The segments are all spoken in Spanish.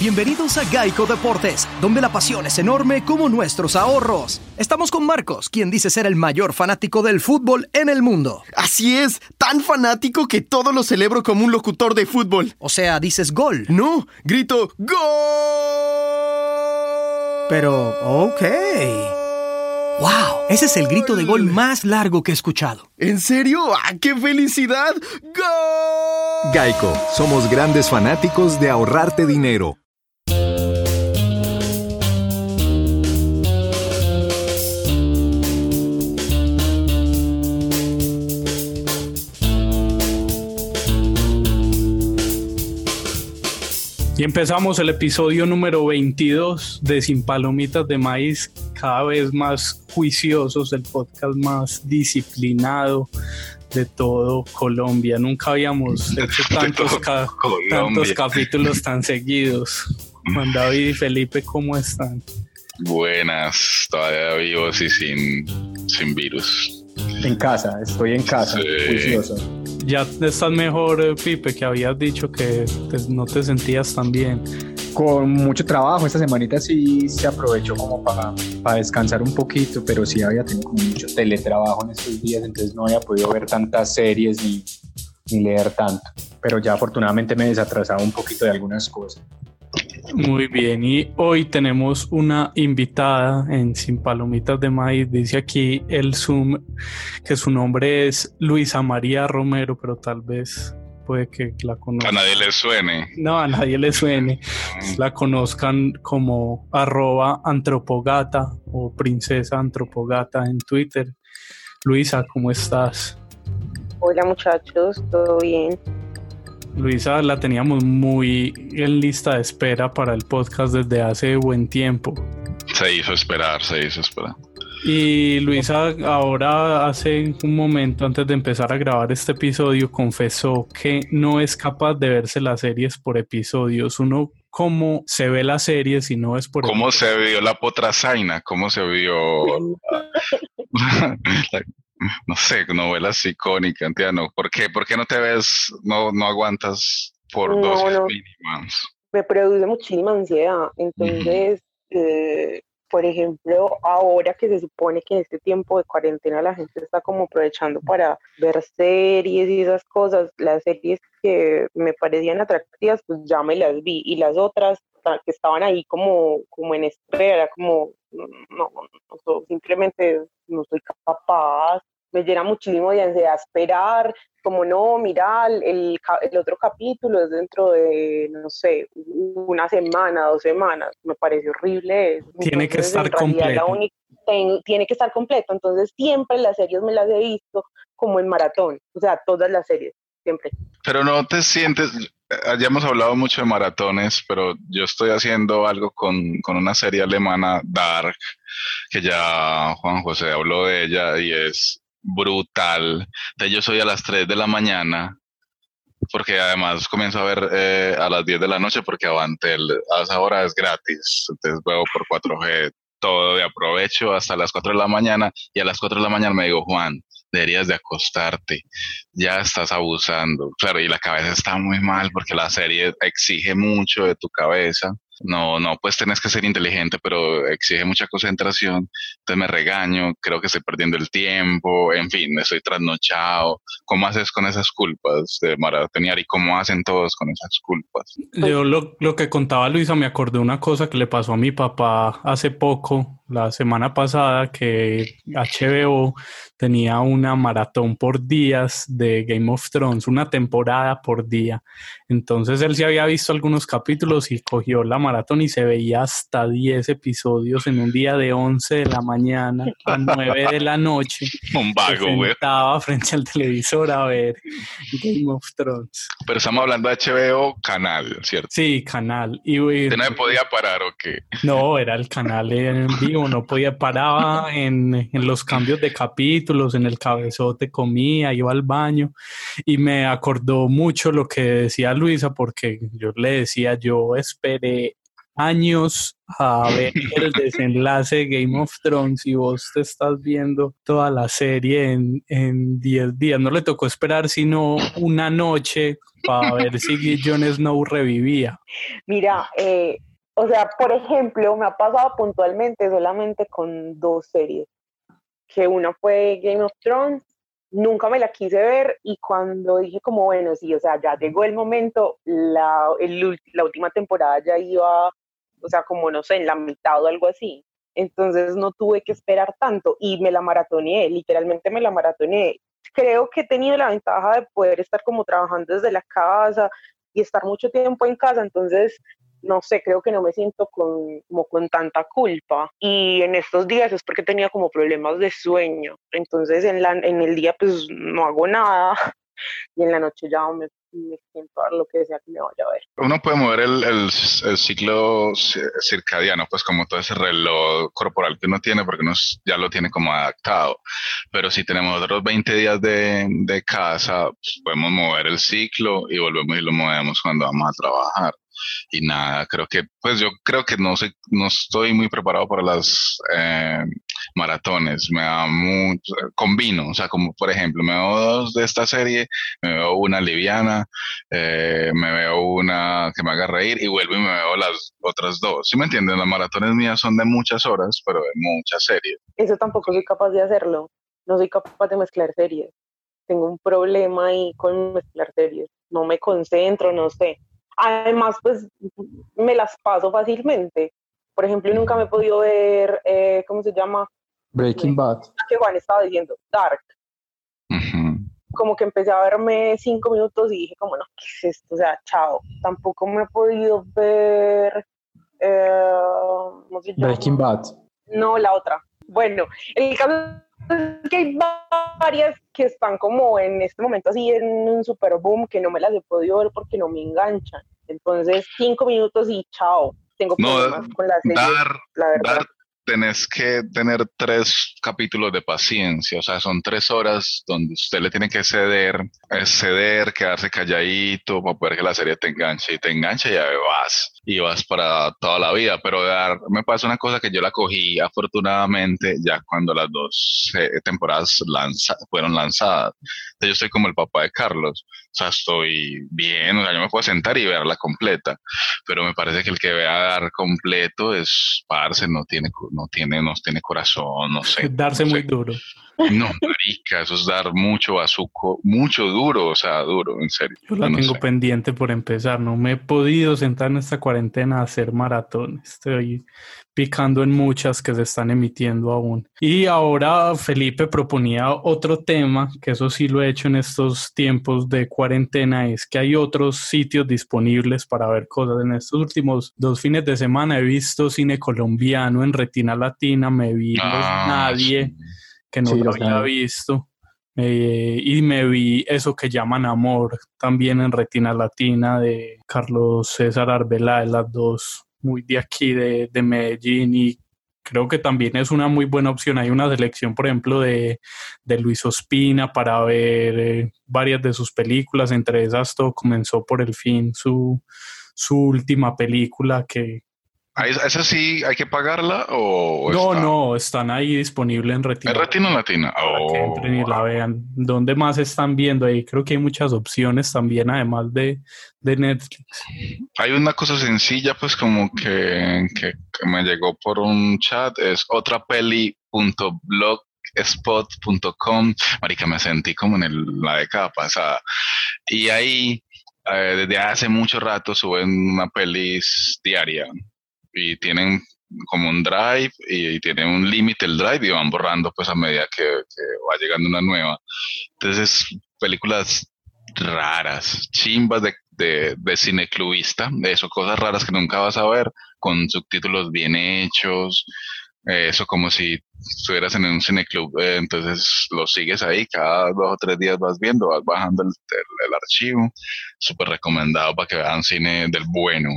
Bienvenidos a Geico Deportes, donde la pasión es enorme como nuestros ahorros. Estamos con Marcos, quien dice ser el mayor fanático del fútbol en el mundo. Así es, tan fanático que todo lo celebro como un locutor de fútbol. O sea, dices gol. No, grito ¡Gol! Pero, ok. ¡Wow! Ese es el grito de gol más largo que he escuchado. ¿En serio? ¡Ah, qué felicidad! ¡Gol! Geico, somos grandes fanáticos de ahorrarte dinero. Y empezamos el episodio número 22 de Sin Palomitas de Maíz, cada vez más juiciosos, el podcast más disciplinado de todo Colombia. Nunca habíamos hecho tantos, tantos capítulos tan seguidos. Juan David y Felipe, ¿cómo están? Buenas, todavía vivos y sin, sin virus. En casa, estoy en casa, juicioso ya estás mejor, Pipe, que habías dicho que no te sentías tan bien. Con mucho trabajo, esta semanita sí se aprovechó como para, para descansar un poquito, pero sí había tenido como mucho teletrabajo en estos días, entonces no había podido ver tantas series ni, ni leer tanto. Pero ya afortunadamente me desatrasaba un poquito de algunas cosas. Muy bien, y hoy tenemos una invitada en Sin Palomitas de Maíz. Dice aquí el Zoom que su nombre es Luisa María Romero, pero tal vez puede que la conozcan. A nadie le suene. No, a nadie le suene. Mm. La conozcan como arroba antropogata o princesa antropogata en Twitter. Luisa, ¿cómo estás? Hola muchachos, ¿todo bien? Luisa la teníamos muy en lista de espera para el podcast desde hace buen tiempo. Se hizo esperar, se hizo esperar. Y Luisa ahora hace un momento antes de empezar a grabar este episodio confesó que no es capaz de verse las series por episodios. Uno cómo se ve la serie si no es por cómo se vio la potrazaina, cómo se vio no sé, novelas icónicas, entiendo. ¿Por qué? ¿Por qué no te ves, no, no aguantas por dos dosis mínimas? Me produce muchísima ansiedad. Entonces, eh, por ejemplo, ahora que se supone que en este tiempo de cuarentena la gente está como aprovechando para ver series y esas cosas, las series que me parecían atractivas, pues ya me las vi. Y las otras que estaban ahí como, como en espera, como no, no, no, simplemente no soy capaz, me llena muchísimo de ansiedad esperar, como no, mira, el, el, otro capítulo es dentro de, no sé, una semana, dos semanas, me parece horrible. Tiene que estar completo. tiene que estar completo, entonces siempre las series me las he visto como en maratón, o sea, todas las series, siempre. Pero no te sientes, ya hemos hablado mucho de maratones, pero yo estoy haciendo algo con, con, una serie alemana, Dark, que ya Juan José habló de ella y es brutal. De yo soy a las 3 de la mañana, porque además comienzo a ver eh, a las 10 de la noche porque Avantel a esa hora es gratis. Entonces veo por 4G todo de aprovecho hasta las 4 de la mañana y a las 4 de la mañana me digo, Juan, deberías de acostarte, ya estás abusando. Claro, y la cabeza está muy mal porque la serie exige mucho de tu cabeza no, no, pues tenés que ser inteligente, pero exige mucha concentración, entonces me regaño, creo que estoy perdiendo el tiempo, en fin, estoy trasnochado. ¿Cómo haces con esas culpas de maratonear y cómo hacen todos con esas culpas? Yo lo, lo que contaba Luisa, me acordé una cosa que le pasó a mi papá hace poco, la semana pasada, que HBO tenía una maratón por días de Game of Thrones, una temporada por día. Entonces él sí había visto algunos capítulos y cogió la maratón y se veía hasta 10 episodios en un día de 11 de la mañana a 9 de la noche. Un vago, güey. Estaba frente al televisor a ver Game of Thrones. Pero estamos hablando de HBO canal, ¿cierto? Sí, canal. Y, ¿Usted no podía parar o qué? No, era el canal en vivo, no podía parar en, en los cambios de capítulos, en el cabezote comía, iba al baño y me acordó mucho lo que decía Luisa porque yo le decía, yo esperé años a ver el desenlace de Game of Thrones y vos te estás viendo toda la serie en 10 días. No le tocó esperar sino una noche para ver si Jon Snow revivía. Mira, eh, o sea, por ejemplo, me ha pasado puntualmente solamente con dos series, que una fue Game of Thrones nunca me la quise ver y cuando dije como, bueno, sí, o sea, ya llegó el momento, la, la última temporada ya iba, o sea, como no sé, en la mitad o algo así. Entonces no tuve que esperar tanto y me la maratoneé, literalmente me la maratoneé. Creo que he tenido la ventaja de poder estar como trabajando desde la casa y estar mucho tiempo en casa, entonces no sé, creo que no me siento con, como con tanta culpa. Y en estos días es porque tenía como problemas de sueño. Entonces en, la, en el día pues no hago nada y en la noche ya me, me siento a lo que sea que me vaya a ver. Uno puede mover el, el, ciclo circadiano, pues como todo ese reloj corporal que uno tiene, porque uno ya lo tiene como adaptado. Pero si tenemos otros 20 días de, de casa, pues podemos mover el ciclo y volvemos y lo movemos cuando vamos a trabajar y nada, creo que, pues yo creo que no sé, no estoy muy preparado para las eh, maratones, me da mucho, combino, o sea, como por ejemplo, me veo dos de esta serie, me veo una liviana, eh, me veo una que me haga reír y vuelvo y me veo las otras dos, ¿sí me entienden? Las maratones mías son de muchas horas, pero de muchas series. Eso tampoco soy capaz de hacerlo, no soy capaz de mezclar series, tengo un problema ahí con mezclar series, no me concentro, no sé Además, pues me las paso fácilmente. Por ejemplo, nunca me he podido ver, eh, ¿cómo se llama? Breaking Bad. Que Juan estaba diciendo, Dark. Como que empecé a verme cinco minutos y dije, como no, ¿qué es esto? O sea, chao. Tampoco me he podido ver. Eh, ¿cómo se llama? Breaking Bad. No, la otra. Bueno, el caso que hay varias que están como en este momento así en un super boom que no me las he podido ver porque no me enganchan. Entonces, cinco minutos y chao. Tengo problemas con la serie, la verdad tenés que tener tres capítulos de paciencia, o sea, son tres horas donde usted le tiene que ceder, eh, ceder, quedarse calladito para poder que la serie te enganche y te enganche y ya vas y vas para toda la vida, pero me pasa una cosa que yo la cogí afortunadamente ya cuando las dos eh, temporadas fueron lanzadas. Entonces yo soy como el papá de Carlos, o sea, estoy bien, o sea, yo me puedo sentar y verla completa, pero me parece que el que vea dar completo es parce, no tiene no tiene, no tiene corazón, no sé. Darse muy duro. No, marica, eso es dar mucho bazuco, mucho duro, o sea, duro, en serio. Yo la tengo pendiente por empezar, no me he podido sentar en esta cuarentena a hacer maratón. Estoy picando en muchas que se están emitiendo aún. Y ahora Felipe proponía otro tema, que eso sí lo he hecho en estos tiempos de cuarentena, es que hay otros sitios disponibles para ver cosas. En estos últimos dos fines de semana he visto cine colombiano en Retina Latina, me vi ah, Nadie, que no lo había visto. Eh, y me vi eso que llaman Amor, también en Retina Latina de Carlos César Arbeláez, las dos muy de aquí, de, de, Medellín, y creo que también es una muy buena opción. Hay una selección, por ejemplo, de, de Luis Ospina para ver eh, varias de sus películas, entre esas todo comenzó por el fin su, su última película que, ¿Esa sí hay que pagarla o No, no, están ahí disponibles en Retina. ¿En Retina Latina? Para que oh, entren y la vean. ¿Dónde más están viendo? Ahí creo que hay muchas opciones también, además de, de Netflix. Hay una cosa sencilla, pues como que, que, me llegó por un chat, es otraPeli.blogspot.com. Marica, me sentí como en el, la década pasada. Y ahí, eh, desde hace mucho rato, suben una pelis diaria y tienen como un drive y, tienen un límite el drive y van borrando pues a medida que, va llegando una nueva. Entonces, películas raras, chimbas de, de, de eso, cosas raras que nunca vas a ver, con subtítulos bien hechos, eso como si estuvieras en un cineclub, eh, entonces lo sigues ahí, cada dos o tres días vas viendo, vas bajando el, el archivo, súper recomendado para que vean cine del bueno.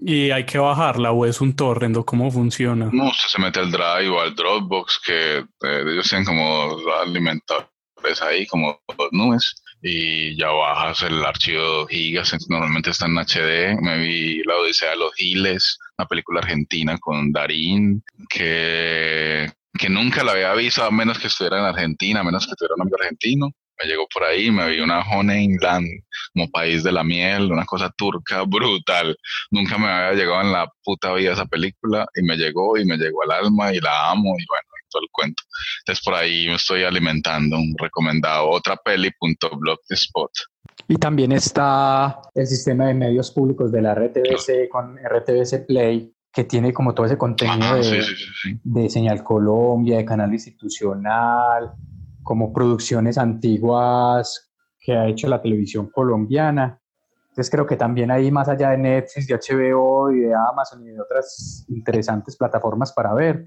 ¿Y hay que bajarla o es un torrent o cómo funciona? No, usted se mete al Drive o al Dropbox, que eh, ellos tienen como alimentadores ahí, como nubes, y ya bajas el archivo gigas, normalmente está en HD. Me vi La Odisea de los Giles, una película argentina con Darín, que, que nunca la había visto a menos que estuviera en Argentina, a menos que tuviera un nombre argentino me llegó por ahí, me vi una Honeyland como país de la miel, una cosa turca brutal. Nunca me había llegado en la puta vida esa película y me llegó y me llegó al alma y la amo y bueno, todo el cuento. Entonces por ahí me estoy alimentando un recomendado, otra peli.blogspot. Y también está el sistema de medios públicos de la RTBC con RTBC Play, que tiene como todo ese contenido de, de, Señal Colombia, de Canal Institucional, como producciones antiguas que ha hecho la televisión colombiana. Entonces creo que también ahí, más allá de Netflix, de HBO y de Amazon y de otras interesantes plataformas para ver,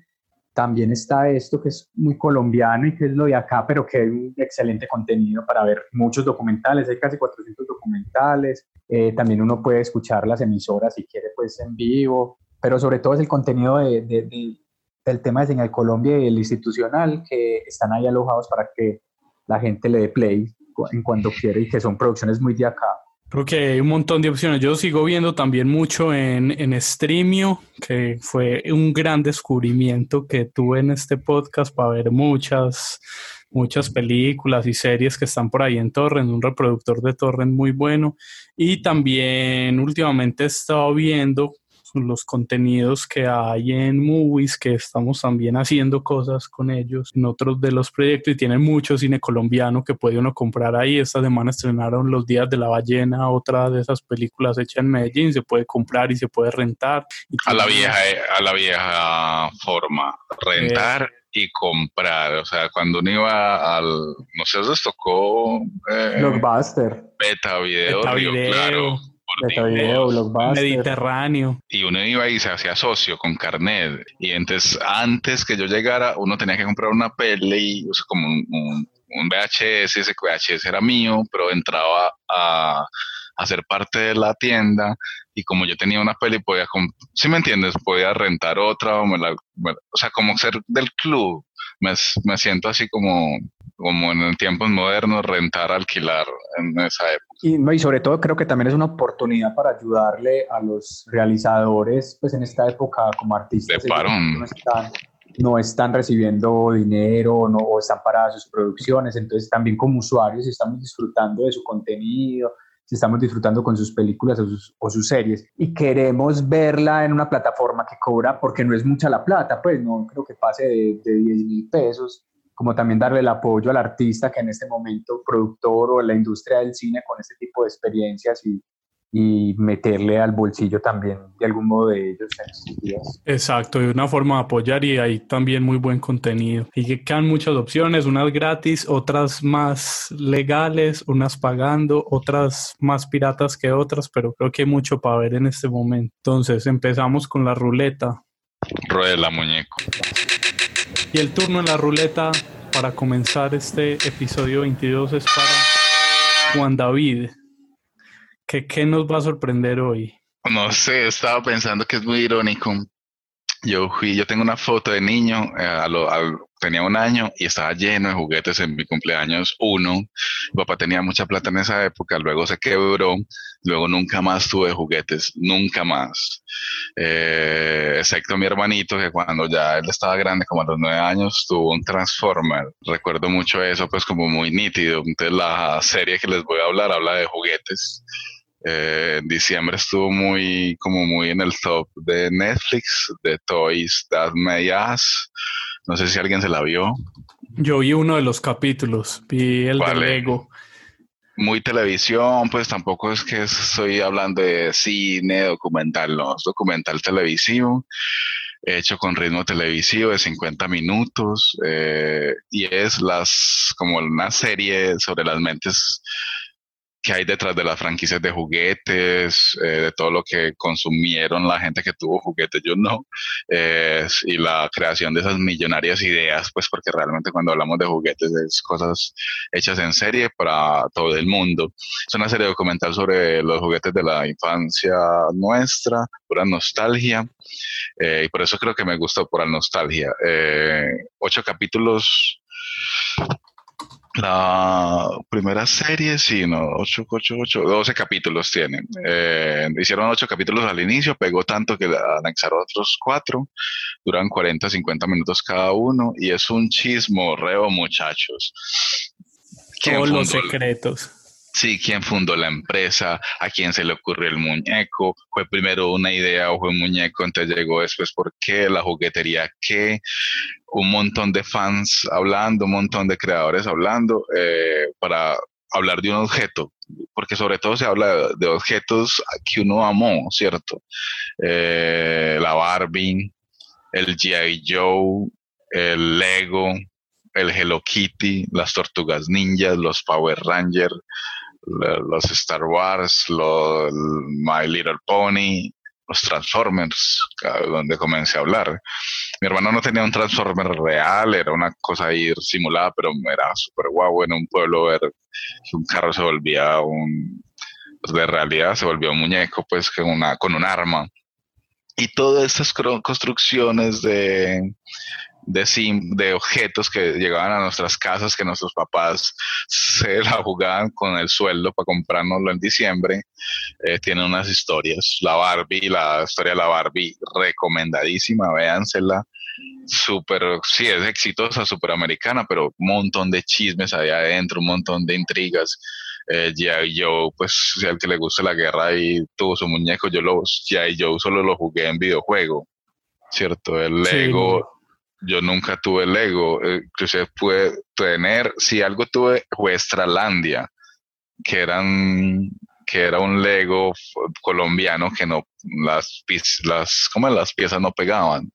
también está esto que es muy colombiano y que es lo de acá, pero que hay un excelente contenido para ver muchos documentales, hay casi 400 documentales, eh, también uno puede escuchar las emisoras si quiere pues en vivo, pero sobre todo es el contenido de, del tema de Señal Colombia y el institucional que están ahí alojados para que la gente le dé play en cuando quiere y que son producciones muy de acá. Creo que hay un montón de opciones. Yo sigo viendo también mucho en, en Streamio, que fue un gran descubrimiento que tuve en este podcast para ver muchas, muchas películas y series que están por ahí en Torrent, un reproductor de Torrent muy bueno. Y también últimamente he estado viendo los contenidos que hay en Movies, que estamos también haciendo cosas con ellos en otros de los proyectos y tienen mucho cine colombiano que puede uno comprar ahí. Esta semana estrenaron Los Días de la Ballena, otra de esas películas hechas en Medellín, se puede comprar y se puede rentar. a la vieja, a la vieja forma, rentar. Eh, y comprar. O sea, cuando uno iba al, no sé, les tocó eh, Blockbuster, Beta Video, Claro Mediterráneo. Y uno iba y se hacía socio con carnet. Y entonces, antes que yo llegara, uno tenía que comprar una peli, como un, VHS, ese VHS era mío, pero entraba a, a ser parte de la tienda y como yo tenía una peli, podía, si me entiendes, podía rentar otra o, o sea, como ser del club. Me, me, siento así como, como en tiempos modernos, rentar, alquilar en esa época. Y, y sobre todo creo que también es una oportunidad para ayudarle a los realizadores, pues en esta época como artistas. No están, no están recibiendo dinero no, o están para sus producciones, entonces también como usuarios estamos disfrutando de su contenido, si estamos disfrutando con sus películas o sus, series. Y queremos verla en una plataforma que cobra, porque no es mucha la plata, pues no creo que pase de, de 10 mil pesos, como también darle el apoyo al artista que en este momento, productor o la industria del cine con este tipo de experiencias y, y meterle al bolsillo también de algún modo de ellos en estos días. Exacto, y una forma de apoyar y hay también muy buen contenido. Y que quedan muchas opciones, unas gratis, otras más legales, unas pagando, otras más piratas que otras, pero creo que hay mucho para ver en este momento. Entonces empezamos con la ruleta. Rueda muñeco. Y el turno en la ruleta para comenzar este episodio 22 es para Juan David. ¿Qué, nos va a sorprender hoy? No sé, estaba pensando que es muy irónico. Yo fui, yo tengo una foto de niño, eh, tenía un año y estaba lleno de juguetes en mi cumpleaños uno. Papá tenía mucha plata en esa época, luego se quebró, luego nunca más tuve juguetes, nunca más. Eh, excepto mi hermanito, que cuando ya él estaba grande, como a los nueve años, tuvo un Transformer. Recuerdo mucho eso, pues como muy nítido. Entonces la serie que les voy a hablar habla de juguetes eh, en diciembre estuvo muy, como muy en el top de Netflix, de Toys That May No sé si alguien se la vio. Yo vi uno de los capítulos, vi el de Lego. Muy televisión, pues tampoco es que estoy hablando de cine, documental, no, es documental televisivo, hecho con ritmo televisivo de 50 minutos, eh, y es las, como una serie sobre las mentes que hay detrás de las franquicias de juguetes, eh, de todo lo que consumieron la gente que tuvo juguetes, yo no, eh, y la creación de esas millonarias ideas, pues porque realmente cuando hablamos de juguetes es cosas hechas en serie para todo el mundo. Es una serie documental sobre los juguetes de la infancia nuestra, pura nostalgia, eh, y por eso creo que me gustó por la nostalgia. ocho capítulos La primera serie, sí, no, 8, 8, 8, 12 capítulos tienen. Eh, hicieron 8 capítulos al inicio, pegó tanto que anexaron otros 4, duran 40, 50 minutos cada uno y es un chismorreo, muchachos. Todos los secretos. Sí, quién fundó la empresa, a quién se le ocurrió el muñeco, fue primero una idea o fue un muñeco, entonces llegó después por qué, la juguetería qué, un montón de fans hablando, un montón de creadores hablando eh, para hablar de un objeto, porque sobre todo se habla de, objetos que uno amó, ¿cierto? Eh, la Barbie, el G.I. Joe, el Lego, el Hello Kitty, las tortugas ninjas, los Power Rangers, los Star Wars, los My Little Pony, los Transformers, donde comencé a hablar. Mi hermano no tenía un Transformer real, era una cosa ahí simulada, pero era súper guau en un pueblo ver que un carro se volvía un, pues, de realidad se volvió un muñeco, pues con, una, con un arma. Y todas estas construcciones de, de, sim, de objetos que llegaban a nuestras casas, que nuestros papás se la jugaban con el sueldo para comprárnoslo en diciembre, eh, tienen unas historias. La Barbie, la historia de la Barbie, recomendadísima, véansela. Súper, sí, es exitosa, súper americana, pero un montón de chismes ahí adentro, un montón de intrigas. Eh, yo, pues, si al que le gusta la guerra y tuvo su muñeco, yo lo, G.I. Joe solo lo jugué en videojuego, ¿cierto? El Lego, yo nunca tuve Lego, eh, inclusive pude tener, si algo tuve fue Estralandia, que eran que era un Lego colombiano que no las las como las piezas no pegaban.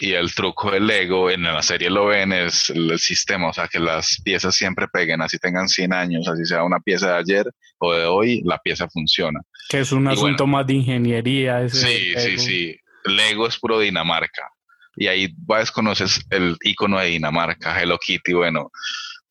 Y el truco del Lego en la serie lo ven es el sistema, o sea, que las piezas siempre peguen, así tengan 100 años, así sea una pieza de ayer o de hoy, la pieza funciona. Que es un asunto más de ingeniería. sí, sí, sí. Lego es puro Dinamarca y ahí vas, conoces el icono de Dinamarca, Hello Kitty, bueno,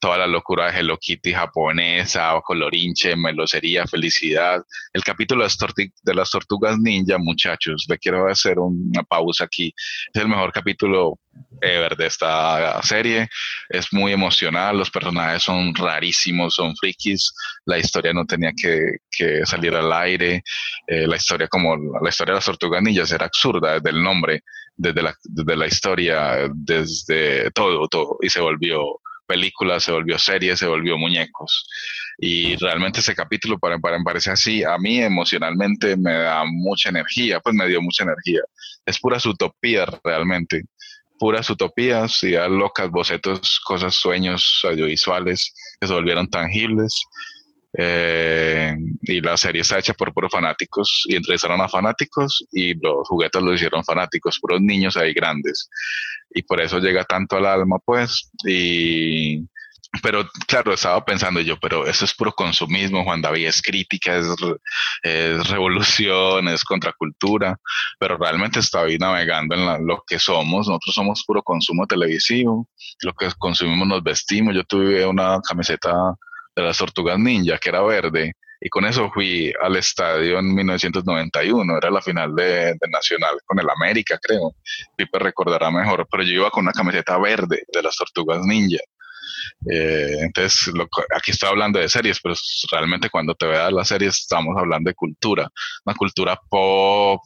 toda la locura de Hello Kitty japonesa, colorinche, melosería, felicidad. El capítulo de las, tortugas ninja, muchachos, le quiero hacer una pausa aquí. Es el mejor capítulo ever de esta serie. Es muy emocional, los personajes son rarísimos, son frikis. La historia no tenía que, que salir al aire. Eh, la historia, como la historia de las tortugas ninjas, era absurda desde el nombre desde la, desde la historia, desde todo, todo, y se volvió película, se volvió serie, se volvió muñecos. Y realmente ese capítulo, para, para me así, a mí emocionalmente me da mucha energía, pues me dio mucha energía. Es pura utopía realmente, puras utopías, ideas locas, bocetos, cosas, sueños audiovisuales que se volvieron tangibles eh, y la serie está hecha por puros fanáticos y entrevistaron a fanáticos y los juguetes lo hicieron fanáticos, puros niños ahí grandes. Y por eso llega tanto al alma, pues. Y, pero claro, estaba pensando yo, pero eso es puro consumismo, Juan David, es crítica, es, es revolución, es contracultura, pero realmente estaba ahí navegando en lo que somos, nosotros somos puro consumo televisivo, lo que consumimos nos vestimos, yo tuve una camiseta de las Tortugas Ninja, que era verde, y con eso fui al estadio en 1991, era la final de, Nacional con el América, creo. Pipe recordará mejor, pero yo iba con una camiseta verde de las Tortugas Ninja. Eh, entonces, aquí estoy hablando de series, pero realmente cuando te veas las series estamos hablando de cultura, una cultura pop,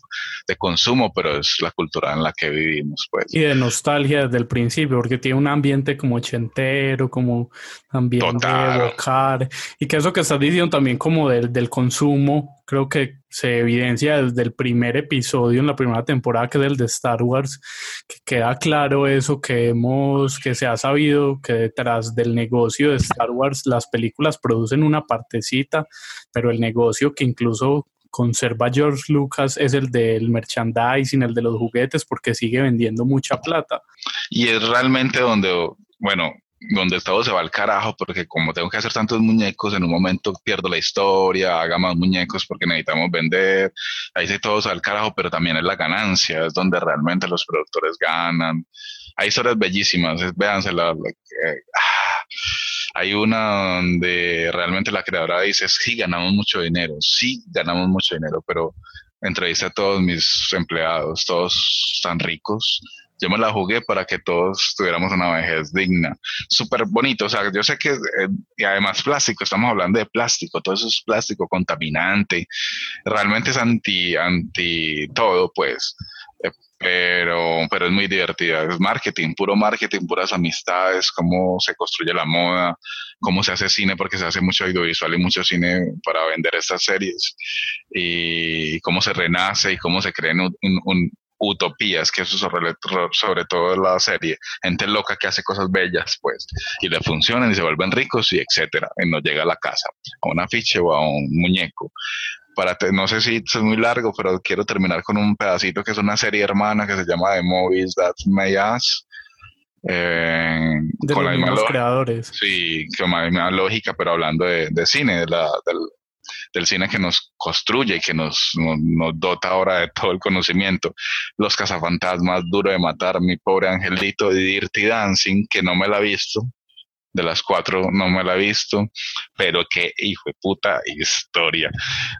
de consumo, pero es la cultura en la que vivimos. Pues. Y de nostalgia desde el principio, porque tiene un ambiente como ochentero, como ambiente de evocar, y que eso que estás diciendo también como del, del consumo, creo que se evidencia desde el primer episodio en la primera temporada, que es el de Star Wars, que queda claro eso que hemos, que se ha sabido que detrás del negocio de Star Wars las películas producen una partecita, pero el negocio que incluso conserva George Lucas es el del merchandising, el de los juguetes, porque sigue vendiendo mucha plata. Y es realmente donde, bueno, donde todo se va al carajo, porque como tengo que hacer tantos muñecos, en un momento pierdo la historia, haga más muñecos porque necesitamos vender, ahí sí todo se va al carajo, pero también es la ganancia, es donde realmente los productores ganan. Hay historias bellísimas, véansela. Ah, hay una donde realmente la creadora dice, sí, ganamos mucho dinero, sí, ganamos mucho dinero, pero entrevisté a todos mis empleados, todos tan ricos, yo me la jugué para que todos tuviéramos una vejez digna. Súper bonito, o sea, yo sé que, eh, y además plástico, estamos hablando de plástico, todo eso es plástico contaminante, realmente es anti, anti todo, pues, eh, pero, pero es muy divertida, es marketing, puro marketing, puras amistades, cómo se construye la moda, cómo se hace cine, porque se hace mucho audiovisual y mucho cine para vender estas series, y cómo se renace y cómo se crea un utopías, que eso sobre, sobre todo la serie, gente loca que hace cosas bellas, pues, y le funcionan y se vuelven ricos y etcétera, y no llega a la casa, a un afiche o a un muñeco. Para no sé si es muy largo, pero quiero terminar con un pedacito que es una serie hermana que se llama The Movies That May Us. Eh, con los mismos creadores. Sí, con la misma lógica, pero hablando de, de cine, de la, del, del cine que nos construye y que nos, nos, dota ahora de todo el conocimiento. Los cazafantasmas, Duro de Matar, Mi Pobre Angelito, y Dirty Dancing, que no me la he visto. De las cuatro no me la he visto, pero qué hijo de puta historia.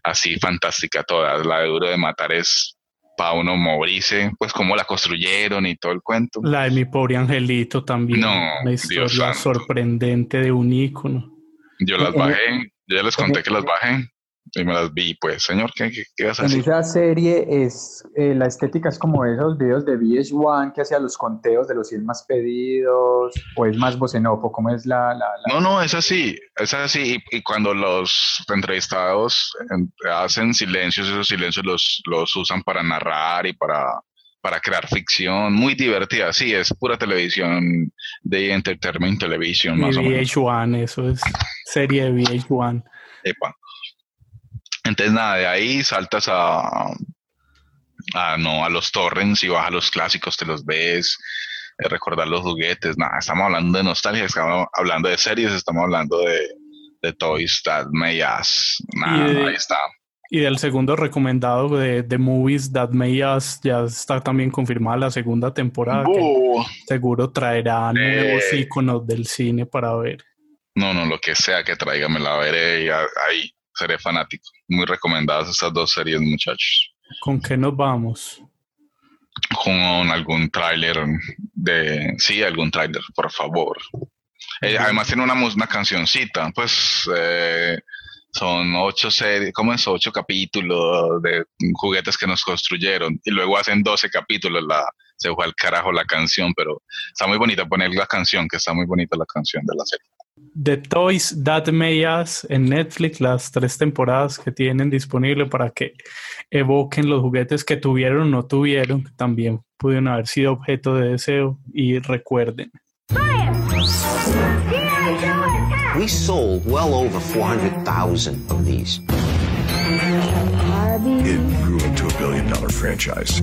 Así fantástica toda. La de Duro de Matar es para uno morirse, pues cómo la construyeron y todo el cuento. La de mi pobre angelito también. No, una historia sorprendente de un ícono. Yo las bajé, yo ya les conté que las bajé y me las vi, pues, señor, ¿qué, qué, vas a decir? En esa serie es, eh, la estética es como esos videos de VH1 que hacía los conteos de los 100 más pedidos, o es más bocenopo, ¿cómo es la, la, No, no, es así, es así, y, cuando los entrevistados hacen silencios, esos silencios los, los usan para narrar y para, para crear ficción, muy divertida, sí, es pura televisión de Entertainment Television, más o menos. VH1, eso es serie de VH1. Epa. Entonces, nada, de ahí saltas a, a, no, a los torrents y bajas los clásicos, te los ves, eh, recordar los juguetes. Nada, estamos hablando de nostalgia, estamos hablando de series, estamos hablando de, de Toys That May Us. Nada, ahí está. Y del segundo recomendado de, de Movies That May Us, ya está también confirmada la segunda temporada. seguro traerá nuevos eh. iconos del cine para ver. No, no, lo que sea que traiga, me la veré y ahí seré fanático. Muy recomendadas estas dos series, muchachos. ¿Con qué nos vamos? Con algún tráiler de... Sí, algún tráiler, por favor. Eh, además tiene una, una cancioncita, pues eh, son ocho series, ¿cómo es? Ocho capítulos de juguetes que nos construyeron y luego hacen doce capítulos, la, se fue al carajo la canción, pero está muy bonita poner la canción, que está muy bonita la canción de la serie. The Toys That May Us en Netflix, las tres temporadas que tienen disponible para que evoquen los juguetes que tuvieron o no tuvieron, que también pudieron haber sido objeto de deseo y recuerden. We sold well over 400,000 of these. It grew into a billion dollar franchise.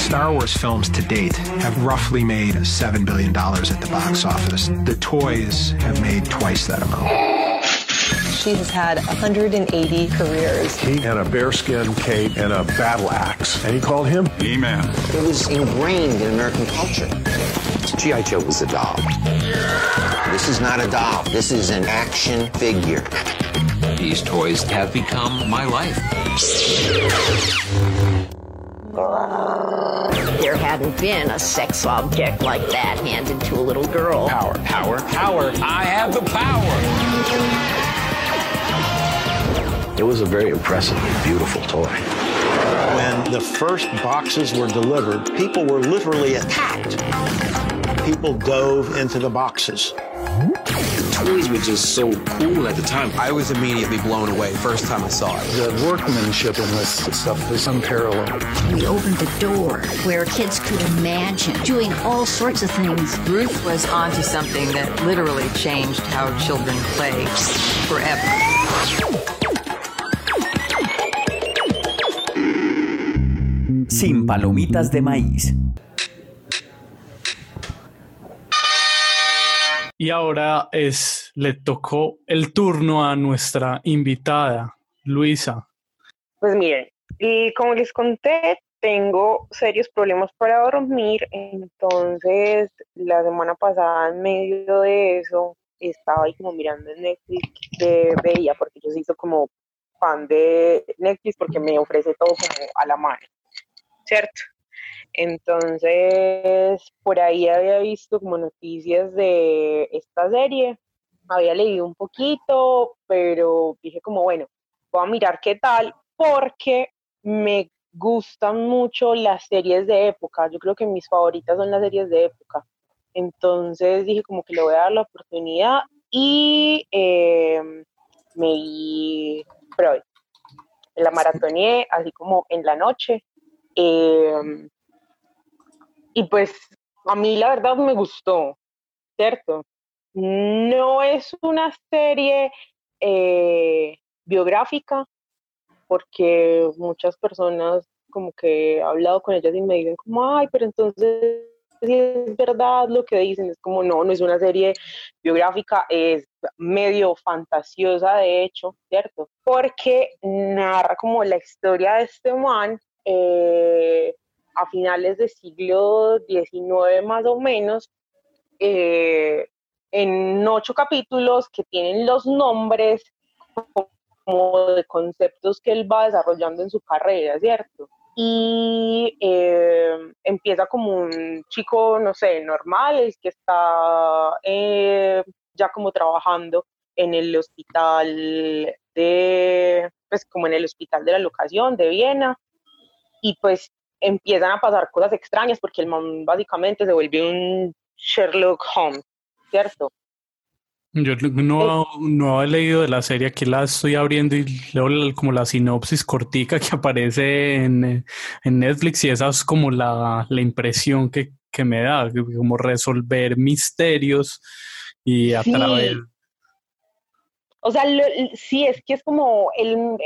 Star Wars films to date have roughly made $7 billion at the box office. The toys have made twice that amount. She has had 180 careers. He had a bearskin cape and a battle axe, and he called him E-Man. It was ingrained in American culture. G.I. Joe was a doll. This is not a doll. This is an action figure. These toys have become my life. There hadn't been a sex object like that handed to a little girl. Power, power, power. I have the power. It was a very impressive and beautiful toy. When the first boxes were delivered, people were literally attacked. People dove into the boxes. The toys were just so cool at the time. I was immediately blown away first time I saw it. The workmanship in this stuff is unparalleled. We opened the door where kids could imagine doing all sorts of things. Ruth was onto something that literally changed how children play forever. Sin palomitas de maíz. Y ahora es, le tocó el turno a nuestra invitada, Luisa. Pues miren, y como les conté, tengo serios problemas para dormir, entonces la semana pasada en medio de eso estaba ahí como mirando en Netflix que veía, porque yo soy como fan de Netflix porque me ofrece todo como a la mano, ¿cierto? Entonces, por ahí había visto como noticias de esta serie, había leído un poquito, pero dije como, bueno, voy a mirar qué tal, porque me gustan mucho las series de época. Yo creo que mis favoritas son las series de época. Entonces dije como que le voy a dar la oportunidad y eh, me di Freud. La maratoneé así como en la noche. Eh, y pues a mí la verdad me gustó, ¿cierto? No es una serie eh, biográfica, porque muchas personas como que he hablado con ellas y me dicen como, ay, pero entonces si es verdad lo que dicen, es como, no, no es una serie biográfica, es medio fantasiosa de hecho, ¿cierto? Porque narra como la historia de este man eh, a finales del siglo XIX más o menos, eh, en ocho capítulos que tienen los nombres como de conceptos que él va desarrollando en su carrera, ¿cierto? Y eh, empieza como un chico, no sé, normal, es que está eh, ya como trabajando en el hospital de, pues como en el hospital de la locación de Viena, y pues empiezan a pasar cosas extrañas porque el man básicamente se vuelve un Sherlock Holmes, ¿cierto? Yo no, no he leído de la serie, aquí la estoy abriendo y leo como la sinopsis cortica que aparece en, en Netflix y esa es como la, la impresión que, que, me da, como resolver misterios y a través... O sea, sí, es que es como el,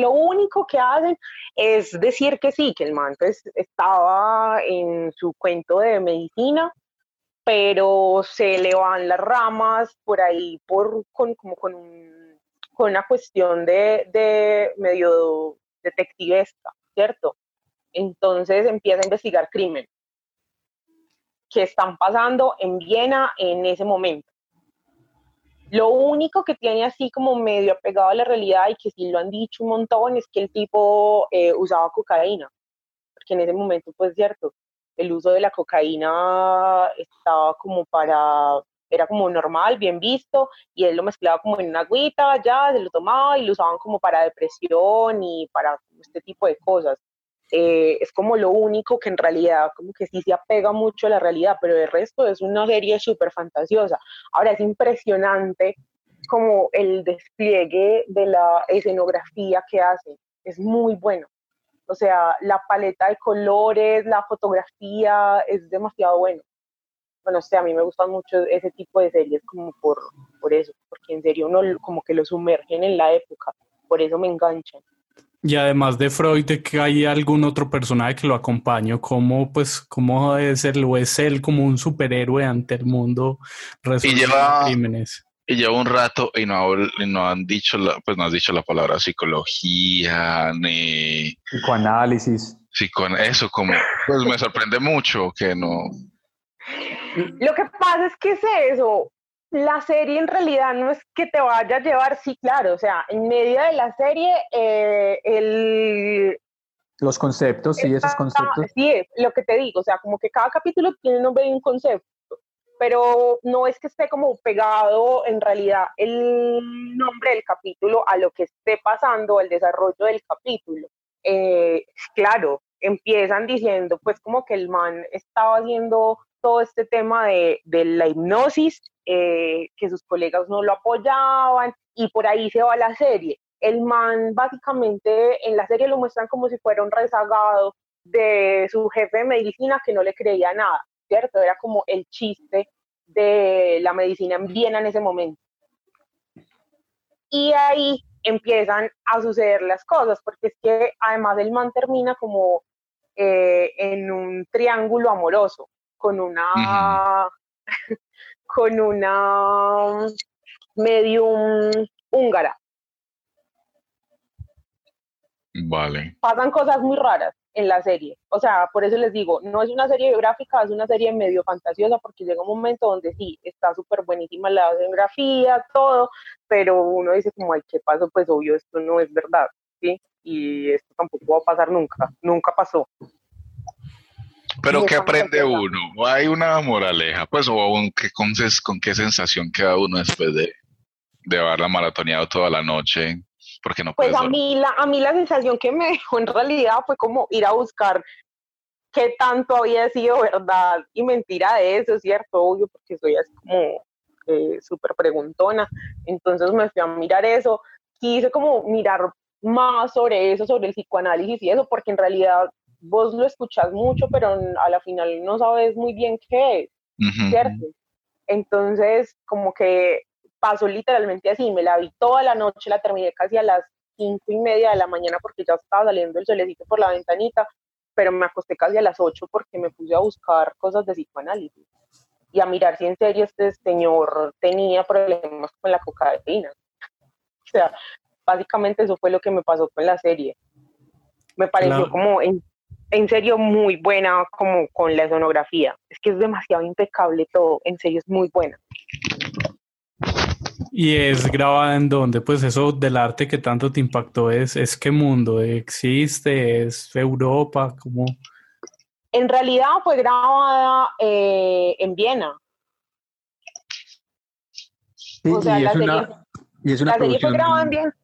lo único que hacen es decir que sí, que el man pues, estaba en su cuento de medicina pero se le van las ramas por ahí por, con, como con, con una cuestión de, de medio detectivesca, ¿cierto? Entonces empieza a investigar crimen que están pasando en Viena en ese momento. Lo único que tiene así como medio apegado a la realidad y que sí lo han dicho un montón es que el tipo eh, usaba cocaína, porque en ese momento, pues cierto, el uso de la cocaína estaba como para, era como normal, bien visto, y él lo mezclaba como en una agüita, ya se lo tomaba y lo usaban como para depresión y para este tipo de cosas. Eh, es como lo único que en realidad como que sí se apega mucho a la realidad, pero el resto es una serie súper fantasiosa. Ahora es impresionante como el despliegue de la escenografía que hace, es muy bueno. O sea, la paleta de colores, la fotografía es demasiado bueno. Bueno, o a mí me gustan mucho ese tipo de series como por, por eso, porque en serio uno como que lo sumergen en la época, por eso me enganchan. Y además de Freud, ¿de que hay algún otro personaje que lo acompañe? ¿Cómo, pues, cómo debe ser? ¿O es él como un superhéroe ante el mundo resolviendo crímenes? y lleva un rato y no, no han dicho, la, pues no has dicho la palabra psicología, ni... Psicoanálisis. con eso como, pues me sorprende mucho que no... Lo que pasa es que es eso, la serie en realidad no es que te vaya a llevar, sí, claro, o sea, en medio de la serie, eh, el... Los conceptos, sí, esos conceptos. Sí, lo que te digo, o sea, como que cada capítulo tiene un nombre y un concepto pero no es que esté como pegado en realidad el nombre del capítulo a lo que esté pasando, el desarrollo del capítulo. Eh, claro, empiezan diciendo pues como que el man estaba haciendo todo este tema de, la hipnosis, eh, que sus colegas no lo apoyaban y por ahí se va la serie. El man básicamente en la serie lo muestran como si fuera un rezagado de su jefe de medicina que no le creía nada. ¿cierto? Era como el chiste de la medicina en Viena en ese momento. Y ahí empiezan a suceder las cosas, porque es que además el man termina como eh, en un triángulo amoroso con una, con una medium húngara. Vale. Pasan cosas muy raras en la serie. O sea, por eso les digo, no es una serie biográfica, es una serie medio fantasiosa porque llega un momento donde sí, está súper buenísima la biografía, todo, pero uno dice como, ay, ¿qué pasó? Pues obvio, esto no es verdad, ¿sí? Y esto tampoco va a pasar nunca, nunca pasó. Pero ¿qué aprende uno? ¿O hay una moraleja? Pues, o un- ¿qué, con, con qué sensación queda uno después de, de haberla maratoneado toda la noche? Porque no Pues a dormir. mí, la, a mí la sensación que me dejó en realidad fue como ir a buscar qué tanto había sido verdad y mentira de eso, ¿cierto? Obvio, porque soy así como eh, súper preguntona. Entonces me fui a mirar eso. Quise como mirar más sobre eso, sobre el psicoanálisis y eso, porque en realidad vos lo escuchás mucho, pero a la final no sabes muy bien qué es. ¿cierto? Entonces, como que pasó literalmente así, me la vi toda la noche, la terminé casi a las cinco y media de la mañana porque ya estaba saliendo el solecito por la ventanita, pero me acosté casi a las ocho porque me puse a buscar cosas de psicoanálisis y a mirar si en serio este señor tenía problemas con la cocaína. O sea, básicamente eso fue lo que me pasó con la serie. Me pareció Claro. como en, en serio muy buena como con la escenografía. Es que es demasiado impecable todo, en serio es muy buena. ¿Y es grabada en dónde? Pues eso del arte que tanto te impactó es, es qué mundo existe, es Europa, como En realidad fue grabada eh, en Viena. Sí, O sea, y, la es serie- una, y es una La serie fue producción, grabada en Viena.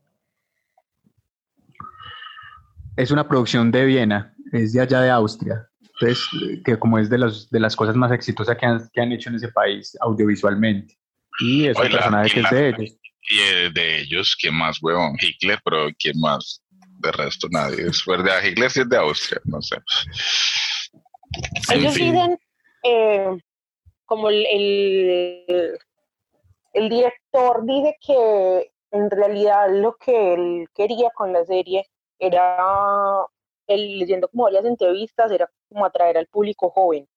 es una producción de Viena, es de allá de Austria. Entonces, que como es de, los, de las cosas más exitosas que han, que han hecho en ese país audiovisualmente. Y es un Oye, la- personaje que es de ellos. Y eh, de ellos, ¿quién más, huevón? Hitler, pero ¿quién más? De resto, nadie. Es verdad, Hitler sí es de Austria, no sé. En Ellos fin. dicen, eh, como el, el, el director dice que en realidad lo que él quería con la serie era, él leyendo como varias entrevistas, era como atraer al público joven.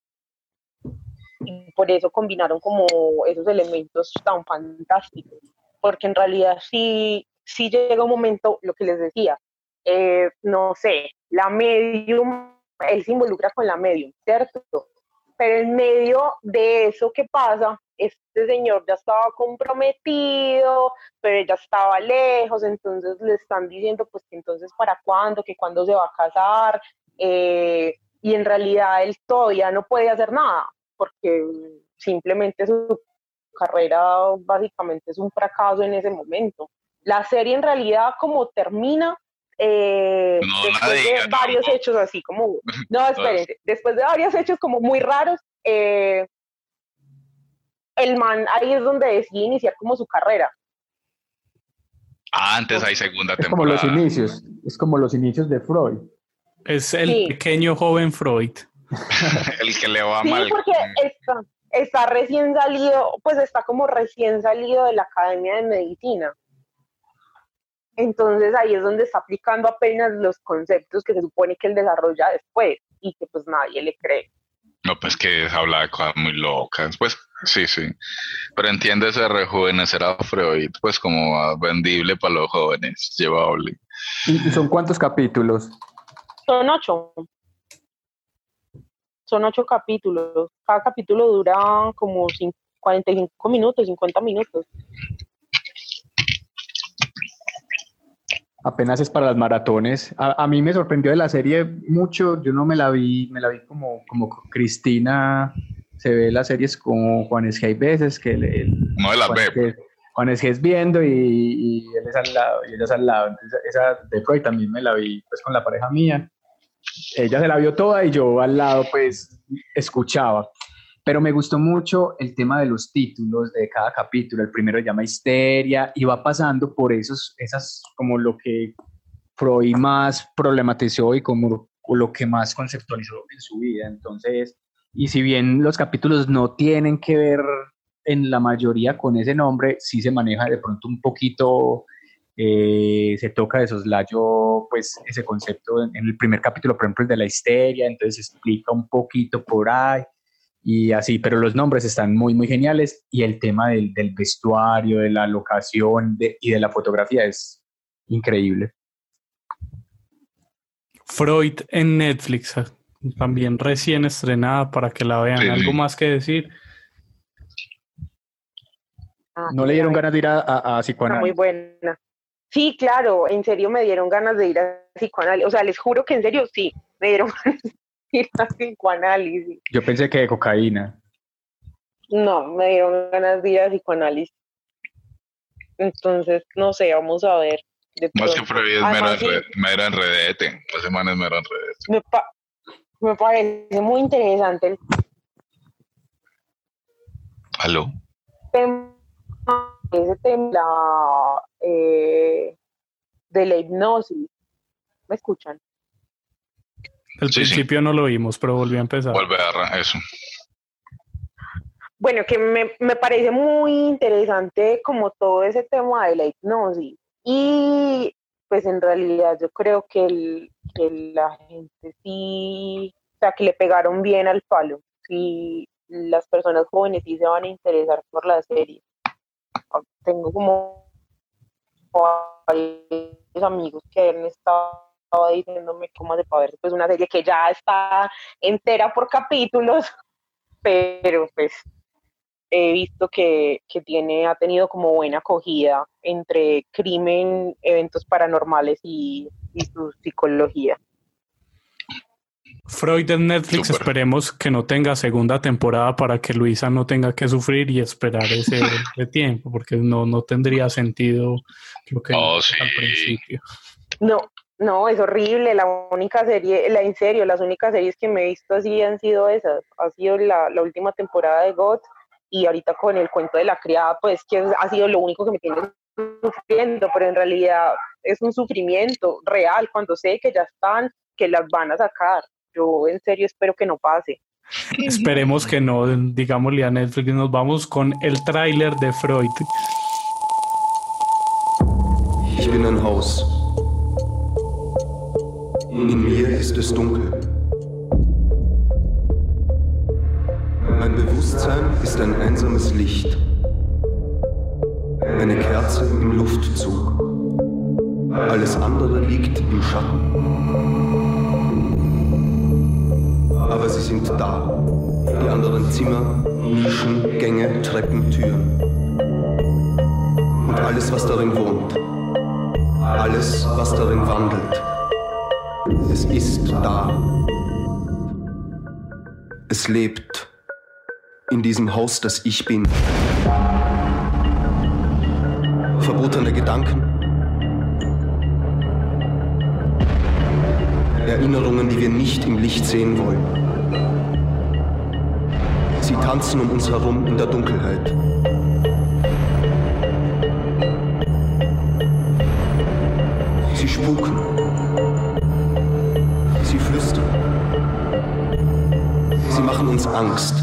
Y por eso combinaron como esos elementos tan fantásticos. Porque en realidad sí, sí llega un momento, lo que les decía, eh, no sé, la medium, él se involucra con la medium, ¿cierto? Pero en medio de eso que pasa, este señor ya estaba comprometido, pero ella estaba lejos, entonces le están diciendo pues entonces para cuándo, que cuándo se va a casar, eh, y en realidad él todavía no puede hacer nada, porque simplemente su carrera básicamente es un fracaso en ese momento. La serie en realidad como termina eh, No después de diga varios hechos así como, no, espérense, después de varios hechos como muy raros, eh, el man ahí es donde decide iniciar como su carrera. Ah, antes hay segunda Es como los temporada. inicios, es como los inicios de Freud. es el Sí. pequeño joven Freud. El que le va Sí, mal. porque está, está recién salido, pues está como recién salido de la Academia de Medicina. Entonces ahí es donde está aplicando apenas los conceptos que se supone que él desarrolla después y que pues nadie le cree. No, pues que habla de cosas muy locas. Pues sí, sí. Pero entiende ese rejuvenecer a Freud, pues como vendible para los jóvenes, llevable. ¿Y, son cuántos capítulos? Son ocho. Son ocho capítulos. Cada capítulo dura como cin- 45 minutos, 50 minutos. Apenas es para las maratones. A, a mí me sorprendió de la serie mucho. Yo no me la vi, me la vi como, como Cristina se ve las series como Juan Esque hay veces que el, No de las ve. Esque- Juan es viendo y, y él es al lado y ella es al lado. Entonces, esa de Freud también me la vi pues con la pareja mía. Ella se la vio toda y yo al lado pues escuchaba. Pero me gustó mucho el tema de los títulos de cada capítulo. El primero se llama Histeria y va pasando por esos, esas, como lo que Freud más problematizó y como lo que más conceptualizó en su vida. Entonces, y si bien los capítulos no tienen que ver en la mayoría con ese nombre, sí se maneja de pronto un poquito, eh, se toca de soslayo, pues ese concepto en, el primer capítulo, por ejemplo, el de la histeria, entonces se explica un poquito por ahí y así, pero los nombres están muy, muy geniales y el tema del, del vestuario, de la locación de- y de la fotografía es increíble. Freud en Netflix, ah, también recién estrenada para que la vean. Sí. ¿Algo más que decir? Ah, ¿No le dieron ganas de ir a, a, a muy buena. Sí, claro, en serio me dieron ganas de ir a psicoanálisis. O sea, les juro que en serio sí, me dieron ganas ir a psicoanálisis. Yo pensé que de cocaína. No, me dieron ganas de ir a psicoanálisis. Entonces, no sé, vamos a ver. Más que Freud es mero, enredete. La semana es mero enredete. Me, me parece muy interesante el ¿Aló? ese tema eh, de la hipnosis. ¿Me escuchan? Al principio no lo vimos, pero volvió a empezar. Vuelve a eso. Bueno, que me, me parece muy interesante como todo ese tema de la hipnosis. Y pues en realidad yo creo que, el, que la gente sí, o sea, que le pegaron bien al palo. Sí, las personas jóvenes sí se van a interesar por la serie. Tengo como varios amigos que han estado diciéndome cómo de para ver pues una serie que ya está entera por capítulos, pero pues he visto que, que, tiene, ha tenido como buena acogida entre crimen, eventos paranormales y, y su psicología. Freud en Netflix, esperemos que no tenga segunda temporada para que Luisa no tenga que sufrir y esperar ese, tiempo, porque no, no tendría sentido lo que oh, al principio. No, no, es horrible. La única serie, la en serio, las únicas series que me he visto así han sido esas. Ha sido la, la última temporada de God y ahorita con el cuento de la criada, pues que ha sido lo único que me tiene sufriendo, pero en realidad es un sufrimiento real cuando sé que ya están, que las van a sacar yo en serio espero que no pase. Esperemos que no, digámosle a Netflix, nos vamos con el tráiler de Freud. Ich bin ein Haus. In mir ist es dunkel. Mein Bewusstsein ist ein einsames Licht. Eine Kerze im Luftzug. Alles andere liegt im Schatten aber sie sind da. Die anderen Zimmer, Nischen, Gänge, Treppen, Türen. Und alles, was darin wohnt. Alles, was darin wandelt. Es ist da. Es lebt in diesem Haus, das ich bin. Verbotene Gedanken. Erinnerungen, die wir nicht im Licht sehen wollen. Sie tanzen um uns herum in der Dunkelheit. Sie spuken. Machen uns Angst.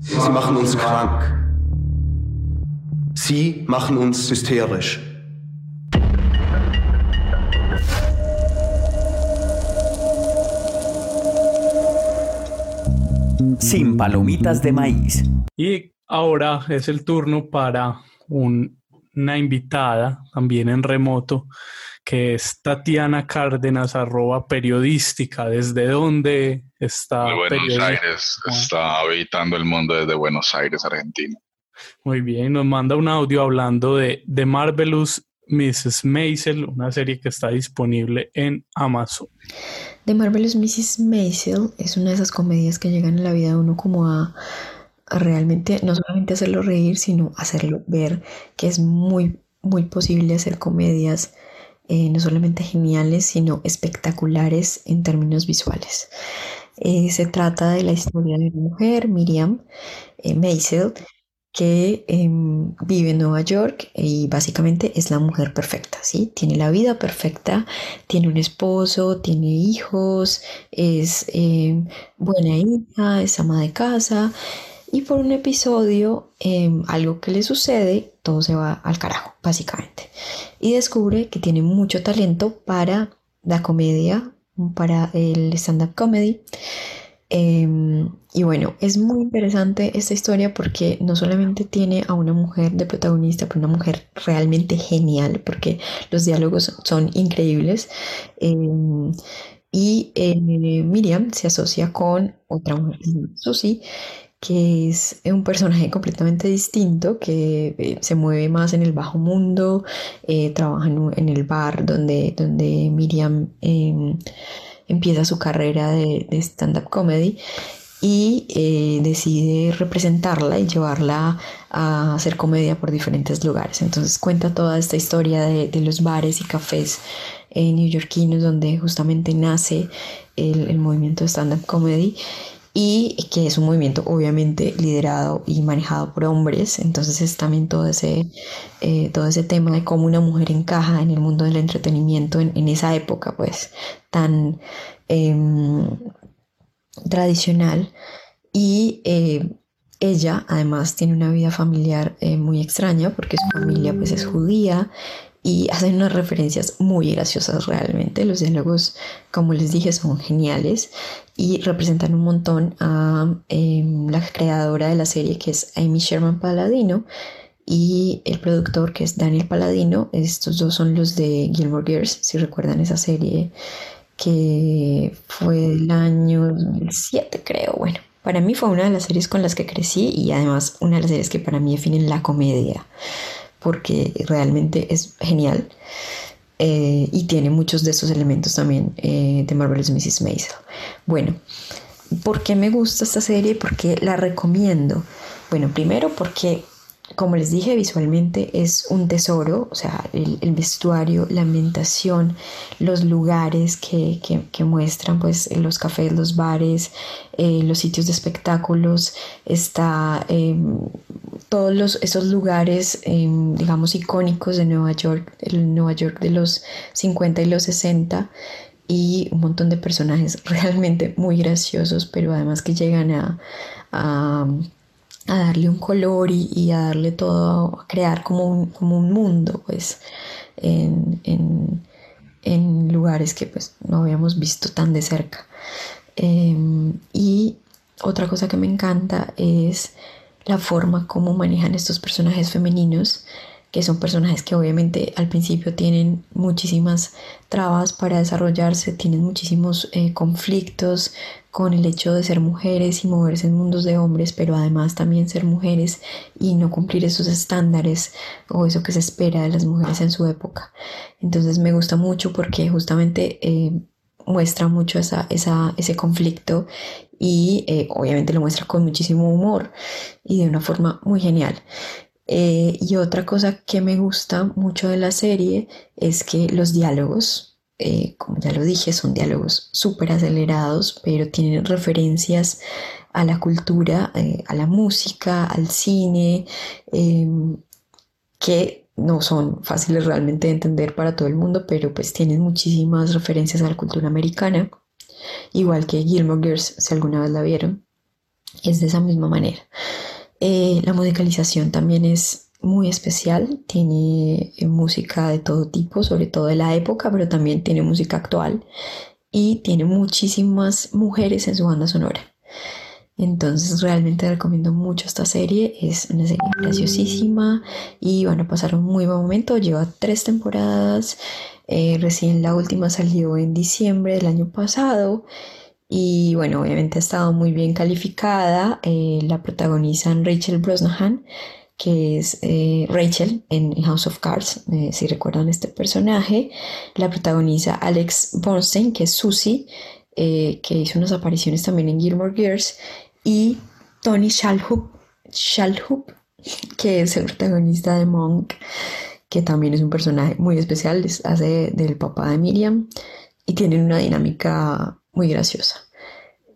Sie machen uns krank. Sie machen uns hysterisch. sin palomitas de maíz. Y ahora es el turno para una invitada, también en remoto, que es Tatiana Cárdenas, arroba periodística. ¿Desde dónde está? De Buenos Aires, está habitando el mundo desde Buenos Aires, Argentina. Muy bien, nos manda un audio hablando de The Marvelous Mrs. Maisel, una serie que está disponible en Amazon. The Marvelous Mrs. Maisel es una de esas comedias que llegan a la vida de uno como a, realmente no solamente hacerlo reír, sino hacerlo ver que es muy, muy posible hacer comedias eh, no solamente geniales, sino espectaculares en términos visuales. Eh, se trata de la historia de una mujer, Miriam eh, Maisel, que em, vive en Nueva York y básicamente es la mujer perfecta, ¿sí? Tiene la vida perfecta, tiene un esposo, tiene hijos, es em, buena hija, es ama de casa y por un episodio, em, algo que le sucede, todo se va al carajo, básicamente. Y descubre que tiene mucho talento para la comedia, para el stand-up comedy. Em, y bueno, es muy interesante esta historia porque no solamente tiene a una mujer de protagonista, pero una mujer realmente genial, porque los diálogos son increíbles. Em, y eh, Miriam se asocia con otra mujer, Susi, que es un personaje completamente distinto, que eh, se mueve más en el bajo mundo, eh, trabaja en, el bar donde, donde Miriam em, empieza su carrera de, stand-up comedy y eh, decide representarla y llevarla a hacer comedia por diferentes lugares. Entonces cuenta toda esta historia de, los bares y cafés eh, neoyorquinos donde justamente nace el, el movimiento de stand-up comedy y que es un movimiento obviamente liderado y manejado por hombres, entonces es también todo ese, eh, todo ese tema de cómo una mujer encaja en el mundo del entretenimiento en, esa época pues tan em, tradicional. Y eh, ella además tiene una vida familiar eh, muy extraña porque su familia pues es judía y hacen unas referencias muy graciosas realmente. Los diálogos, como les dije, son geniales y representan un montón a em, la creadora de la serie que es Amy Sherman Paladino y el productor que es Daniel Paladino. Estos dos son los de Gilmore Girls, si recuerdan esa serie que fue el año 2007 creo. Bueno, para mí fue una de las series con las que crecí y además una de las series que para mí definen la comedia porque realmente es genial. Eh, y tiene muchos de esos elementos también eh, de Marvelous Mrs. Maisel. Bueno, ¿por qué me gusta esta serie? ¿Por qué la recomiendo? Bueno, primero porque como les dije, visualmente es un tesoro, o sea, el, vestuario, la ambientación, los lugares que, muestran, pues los cafés, los bares, eh, los sitios de espectáculos, está em, todos los, esos lugares, em, digamos, icónicos de Nueva York, el Nueva York de los 50 y los 60 y un montón de personajes realmente muy graciosos, pero además que llegan a darle un color y, a darle todo, a crear como un, como un mundo, pues, en, lugares que pues no habíamos visto tan de cerca. Em, y otra cosa que me encanta es la forma como manejan estos personajes femeninos que son personajes que obviamente al principio tienen muchísimas trabas para desarrollarse, tienen muchísimos eh, conflictos con el hecho de ser mujeres y moverse en mundos de hombres, pero además también ser mujeres y no cumplir esos estándares o eso que se espera de las mujeres en su época. Entonces me gusta mucho porque justamente eh, muestra mucho esa, ese conflicto y eh, obviamente lo muestra con muchísimo humor y de una forma muy genial. Eh, y otra cosa que me gusta mucho de la serie es que los diálogos, eh, como ya lo dije, son diálogos súper acelerados, pero tienen referencias a la cultura, eh, a la música, al cine, em, que no son fáciles realmente de entender para todo el mundo, pero pues tienen muchísimas referencias a la cultura americana, igual que Gilmore Girls, si alguna vez la vieron, es de esa misma manera. Eh, la musicalización también es muy especial, tiene eh, música de todo tipo, sobre todo de la época, pero también tiene música actual. Y tiene muchísimas mujeres en su banda sonora. Entonces realmente recomiendo mucho esta serie, es una serie graciosísima y van a pasar un muy buen momento, lleva tres temporadas, eh, recién la última salió en diciembre del año pasado. Y bueno, obviamente ha estado muy bien calificada. Eh, la protagonizan Rachel Brosnahan, que es eh, Rachel en House of Cards, eh, si recuerdan este personaje. La protagoniza Alex Bornstein, que es Susie, que hizo unas apariciones también en Gilmore Girls. Y Tony Shalhoub, Shalhoub que es el protagonista de Monk, que también es un personaje muy especial, hace del papá de Miriam y tienen una dinámica muy graciosa.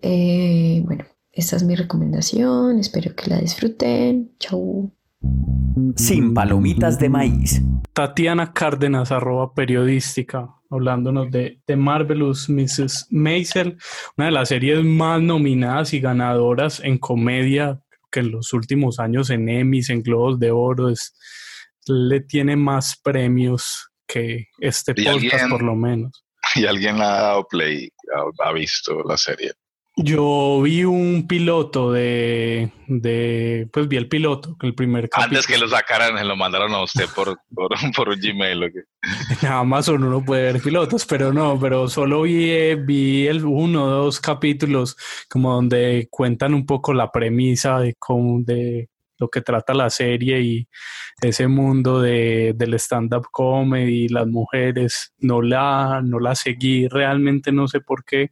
Eh, bueno, esta es mi recomendación, espero que la disfruten. Chau. Sin palomitas de maíz. Tatiana Cárdenas, arroba periodística, hablándonos de The Marvelous Mrs. Maisel, una de las series más nominadas y ganadoras en comedia que en los últimos años en Emmys, en Globos de Oro, es, le tiene más premios que este podcast por lo menos. y alguien ha dado play, ha, visto la serie. Yo vi un piloto de, de, pues vi el piloto, el primer capítulo. Antes que lo sacaran, se lo mandaron a usted por, por, por un Gmail. ¿o qué? En Amazon uno puede ver pilotos, pero no, pero solo vi, eh, vi el uno o dos capítulos como donde cuentan un poco la premisa de cómo, de lo que trata la serie y ese mundo de, del stand-up comedy, las mujeres, no la, no la seguí, realmente no sé por qué,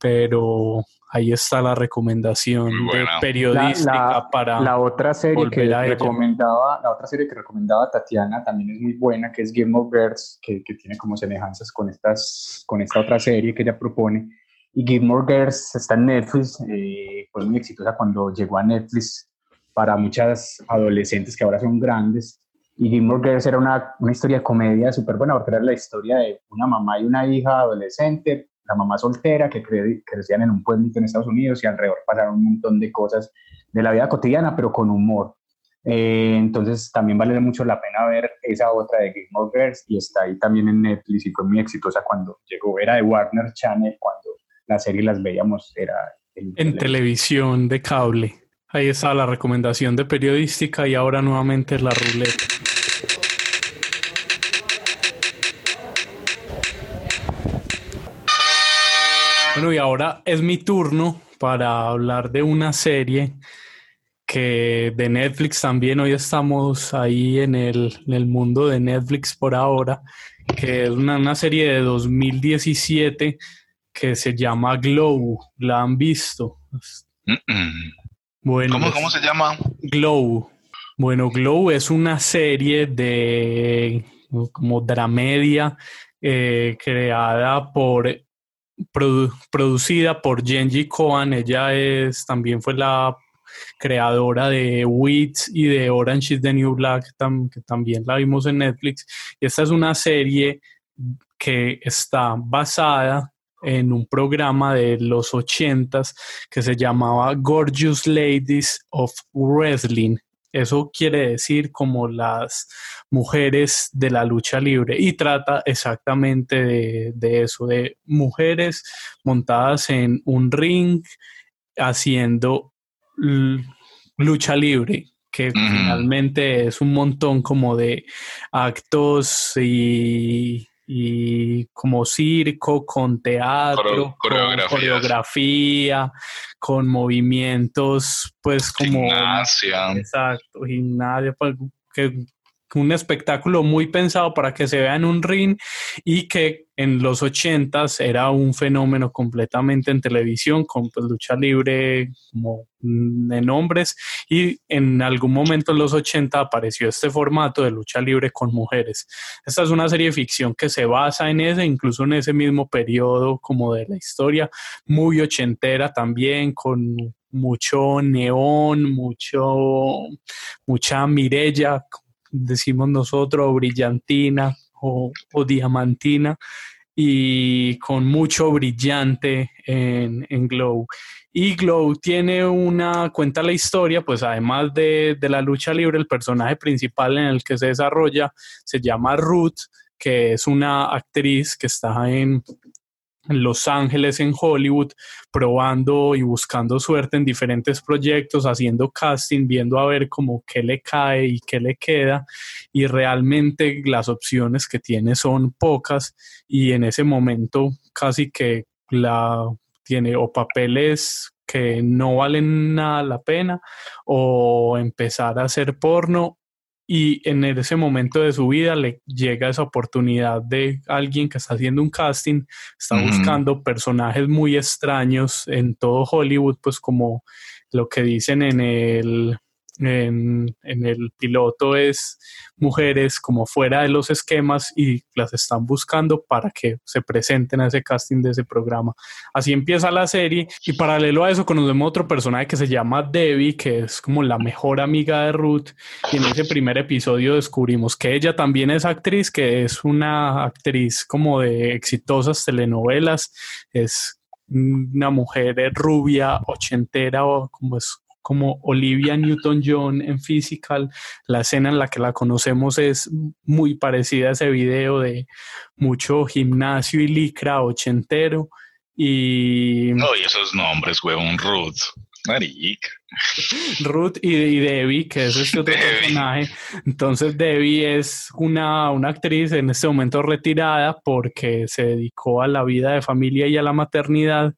pero ahí está la recomendación de periodística para la otra serie que recomendaba la otra serie que recomendaba Tatiana también es muy buena que es Game of Girls que, que, tiene como semejanzas con estas con esta otra serie que ella propone. Y Gilmore Girls está en Netflix eh, fue muy exitosa cuando llegó a Netflix para muchas adolescentes que ahora son grandes. Y Gilmore Girls era una, una historia de comedia súper buena porque era la historia de una mamá y una hija adolescente la mamá soltera que crecían en un pueblito en Estados Unidos y alrededor pasaron un montón de cosas de la vida cotidiana, pero con humor. Eh, entonces también vale mucho la pena ver esa otra de Game of Girls y está ahí también en Netflix y fue muy exitosa cuando llegó, era de Warner Channel, cuando la serie las veíamos, era en televisión de cable. Ahí está la recomendación de periodística y ahora nuevamente la ruleta. Bueno, y ahora es mi turno para hablar de una serie que de Netflix también. Hoy estamos ahí en el, mundo de Netflix por ahora, que es una, serie de 2017 que se llama Glow. ¿La han visto? Bueno, ¿Cómo, se llama? Glow. Bueno, Glow es una serie de como dramedia eh, creada por producida por Genji Kohan. Ella es, también fue la creadora de Wits y de Orange is the New Black, que también la vimos en Netflix. Y esta es una serie que está basada en un programa de los ochentas que se llamaba Gorgeous Ladies of Wrestling. Eso quiere decir como las mujeres de la lucha libre y trata exactamente de, eso, de mujeres montadas en un ring haciendo lucha libre, que finalmente es un montón como de actos y y como circo, con teatro, con coreografía, con movimientos, pues como... Gimnasia. Exacto, gimnasia, pues, que un espectáculo muy pensado para que se vea en un ring y que en los ochentas era un fenómeno completamente en televisión con pues, lucha libre como en hombres y en algún momento en los 80 apareció este formato de lucha libre con mujeres. Esta es una serie de ficción que se basa en ese, incluso en ese mismo periodo como de la historia, muy ochentera también con mucho neón, mucho, mucha mirella, decimos nosotros, brillantina o, diamantina, y con mucho brillante en, Glow. Y Glow tiene una, cuenta la historia, pues además de, de, la lucha libre, el personaje principal en el que se desarrolla se llama Ruth, que es una actriz que está en, en Los Ángeles, en Hollywood, probando y buscando suerte en diferentes proyectos, haciendo casting, viendo a ver cómo qué le cae y qué le queda. Y realmente las opciones que tiene son pocas y en ese momento casi que la tiene o papeles que no valen nada la pena o empezar a hacer porno y en ese momento de su vida le llega esa oportunidad de alguien que está haciendo un casting, está buscando personajes muy extraños en todo Hollywood, pues como lo que dicen en el en, el piloto es mujeres como fuera de los esquemas y las están buscando para que se presenten a ese casting de ese programa. Así empieza la serie y paralelo a eso conocemos otro personaje que se llama Debbie, que es como la mejor amiga de Ruth y en ese primer episodio descubrimos que ella también es actriz, que es una actriz como de exitosas telenovelas, es una mujer rubia, ochentera o como es como Olivia Newton-John en Physical. La escena en la que la conocemos es muy parecida a ese video de mucho gimnasio y licra ochentero. Y. No, y esos nombres, huevón, Ruth. Ruth y, Debbie, que es este otro personaje. Entonces, Debbie es una, una, actriz en este momento retirada porque se dedicó a la vida de familia y a la maternidad.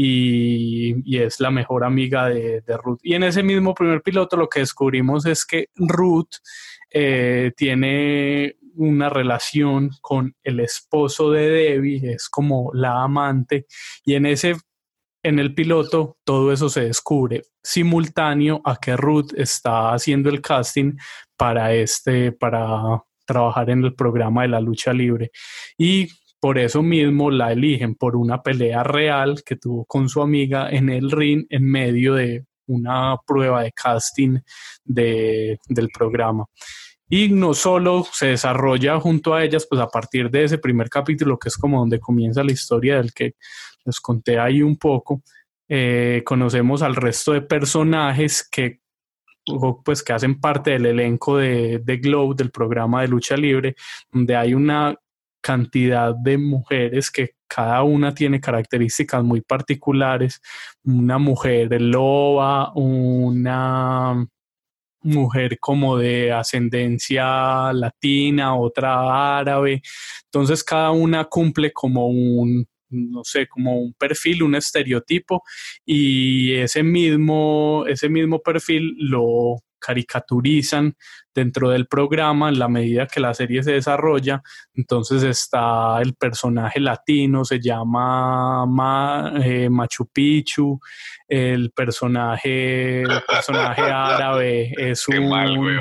Y, es la mejor amiga de, de, Ruth. Y en ese mismo primer piloto lo que descubrimos es que Ruth eh, tiene una relación con el esposo de Debbie, es como la amante, y en ese en el piloto todo eso se descubre simultáneo a que Ruth está haciendo el casting para este para trabajar en el programa de la lucha libre y por eso mismo la eligen por una pelea real que tuvo con su amiga en el ring en medio de una prueba de casting de, del programa. Y no solo se desarrolla junto a ellas, pues a partir de ese primer capítulo, que es como donde comienza la historia del que les conté ahí un poco, eh, conocemos al resto de personajes que pues que hacen parte del elenco de, de Glow, del programa de lucha libre, donde hay una cantidad de mujeres que cada una tiene características muy particulares. Una mujer loba, una mujer como de ascendencia latina, otra árabe. Entonces cada una cumple como un, no sé, como un perfil, un estereotipo y ese mismo, ese mismo perfil lo caricaturizan dentro del programa en la medida que la serie se desarrolla. Entonces está el personaje latino, se llama eh, Machu Picchu, el personaje, personaje árabe es un...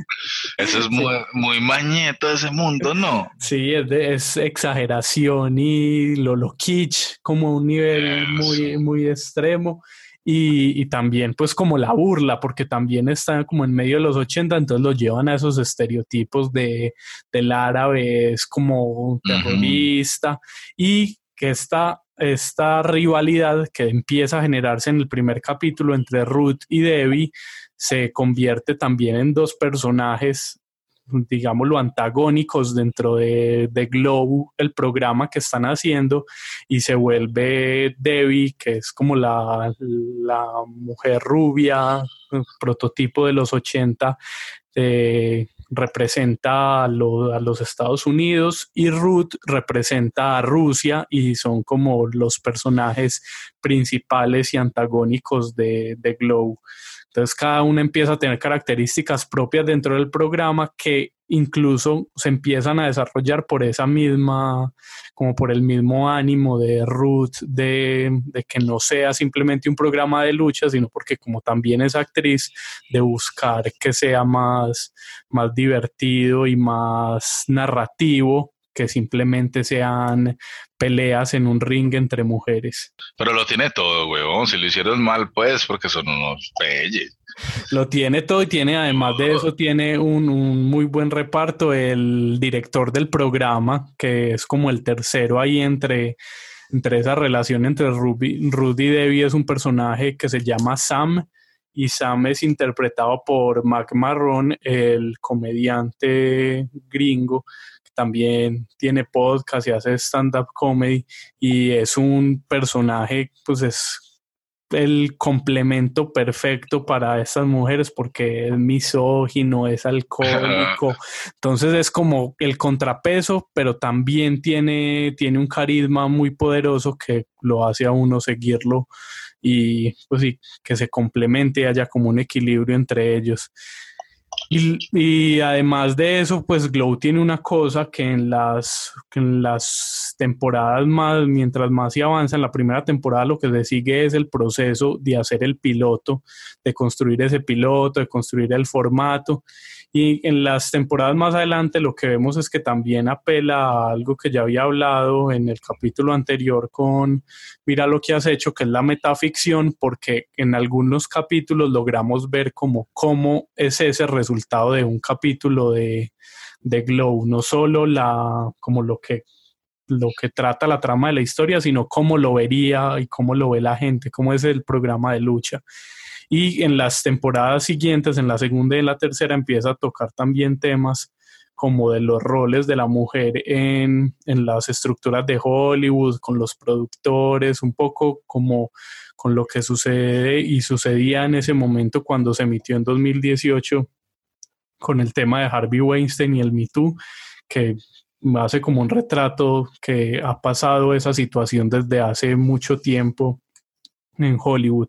Eso es muy, muy mañeto ese mundo, ¿no? Sí, es, es exageración y lo, lo kitsch como un nivel muy, muy extremo y, también pues como la burla, porque también está como en medio de los 80, entonces lo llevan a esos estereotipos de, del árabe, es como un terrorista y que esta, esta rivalidad que empieza a generarse en el primer capítulo entre Ruth y Debbie se convierte también en dos personajes digámoslo, antagónicos dentro de, de Glow, el programa que están haciendo, y se vuelve Debbie, que es como la, la mujer rubia, prototipo de los 80, eh, representa a, los Estados Unidos y Ruth representa a Rusia y son como los personajes principales y antagónicos de, de Glow. Entonces cada una empieza a tener características propias dentro del programa que incluso se empiezan a desarrollar por esa misma, como por el mismo ánimo de Ruth, de, que no sea simplemente un programa de lucha, sino porque como también es actriz, de buscar que sea más, más divertido y más narrativo que simplemente sean peleas en un ring entre mujeres. Pero lo tiene todo, huevón. Si lo hicieron mal, pues, porque son unos peyes. Lo tiene todo y tiene, además de eso, tiene un, muy buen reparto. El director del programa, que es como el tercero ahí entre, entre esa relación entre Ruby, Rudy y Debbie, es un personaje que se llama Sam. Y Sam es interpretado por Mac Marrón, el comediante gringo también tiene podcast y hace stand-up comedy y es un personaje, pues es el complemento perfecto para estas mujeres porque es misógino, es alcohólico, entonces es como el contrapeso, pero también tiene, tiene un carisma muy poderoso que lo hace a uno seguirlo y pues sí, que se complemente y haya como un equilibrio entre ellos. Y, además de eso, pues Glow tiene una cosa que en las, en las temporadas más, mientras más se avanza, en la primera temporada lo que se sigue es el proceso de hacer el piloto, de construir ese piloto, de construir el formato. Y en las temporadas más adelante lo que vemos es que también apela a algo que ya había hablado en el capítulo anterior con Mira lo que has hecho, que es la metaficción, porque en algunos capítulos logramos ver como cómo es ese resultado de un capítulo de, de Glow, no solo la, como lo que lo que trata la trama de la historia, sino cómo lo vería y cómo lo ve la gente, cómo es el programa de lucha. Y en las temporadas siguientes, en la segunda y en la tercera, empieza a tocar también temas como de los roles de la mujer en, en las estructuras de Hollywood, con los productores, un poco como con lo que sucede y sucedía en ese momento cuando se emitió en 2018 con el tema de Harvey Weinstein y el Me Too, que hace como un retrato que ha pasado esa situación desde hace mucho tiempo en Hollywood.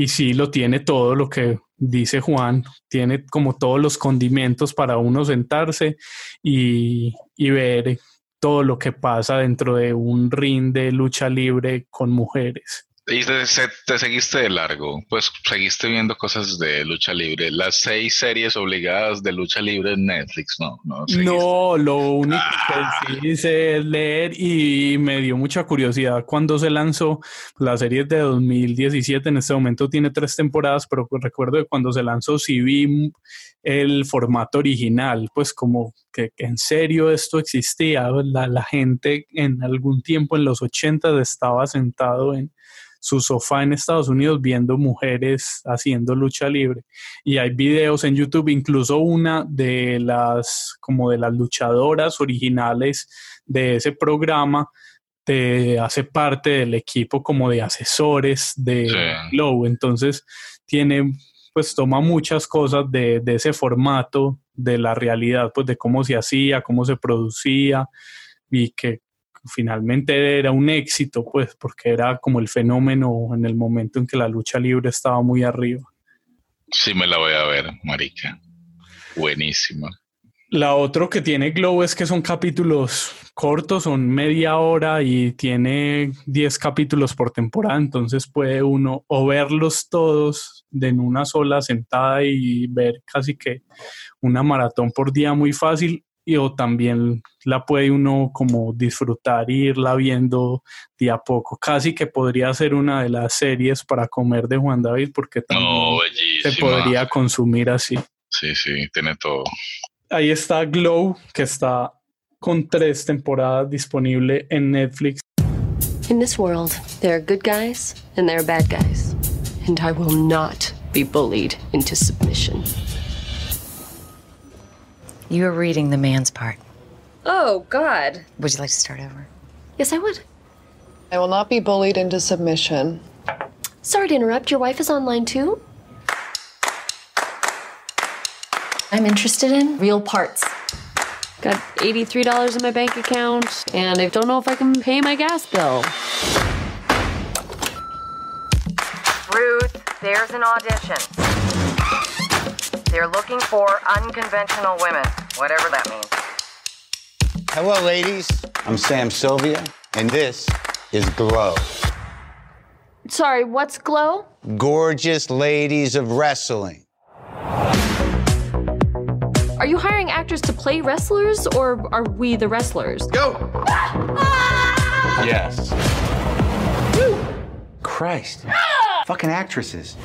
Y sí, lo tiene todo lo que dice Juan, tiene como todos los condimentos para uno sentarse y, y ver todo lo que pasa dentro de un ring de lucha libre con mujeres. Y te, te, seguiste de largo, pues seguiste viendo cosas de lucha libre. Las seis series obligadas de lucha libre en Netflix, ¿no? No, no lo único que ah. sí hice es leer y me dio mucha curiosidad cuando se lanzó la serie de 2017. En este momento tiene tres temporadas, pero recuerdo que cuando se lanzó sí vi el formato original, pues como que, en serio esto existía. La, la gente en algún tiempo en los 80 estaba sentado en su sofá en Estados Unidos viendo mujeres haciendo lucha libre. Y hay videos en YouTube, incluso una de las, como de las luchadoras originales de ese programa, te hace parte del equipo como de asesores de Glow. Entonces tiene, pues toma muchas cosas de, de ese formato, de la realidad, pues de cómo se hacía, cómo se producía y que finalmente era un éxito, pues, porque era como el fenómeno en el momento en que la lucha libre estaba muy arriba. Sí, me la voy a ver, marica. Buenísima. La otra que tiene Glow es que son capítulos cortos, son media hora y tiene 10 capítulos por temporada, entonces puede uno o verlos todos de en una sola sentada y ver casi que una maratón por día muy fácil y o también la puede uno como disfrutar e irla viendo de a poco. Casi que podría ser una de las series para comer de Juan David porque también se podría consumir así. Sí, sí, tiene todo. Ahí está Glow, que está con tres temporadas disponible en Netflix. In this world, there are good guys and there are bad guys. And I will not be bullied into submission. You were reading the man's part. Oh, God. Would you like to start over? Yes, I would. I will not be bullied into submission. Sorry to interrupt. Your wife is online too? I'm interested in real parts. Got $83 in my bank account, and I don't know if I can pay my gas bill. Ruth, there's an audition. They're looking for unconventional women, whatever that means. Hello, ladies. I'm Sam Sylvia, and this is Glow. Sorry, what's Glow? Gorgeous ladies of wrestling. Are you hiring actors to play wrestlers, or are we the wrestlers? Go! yes. Christ. Fucking actresses.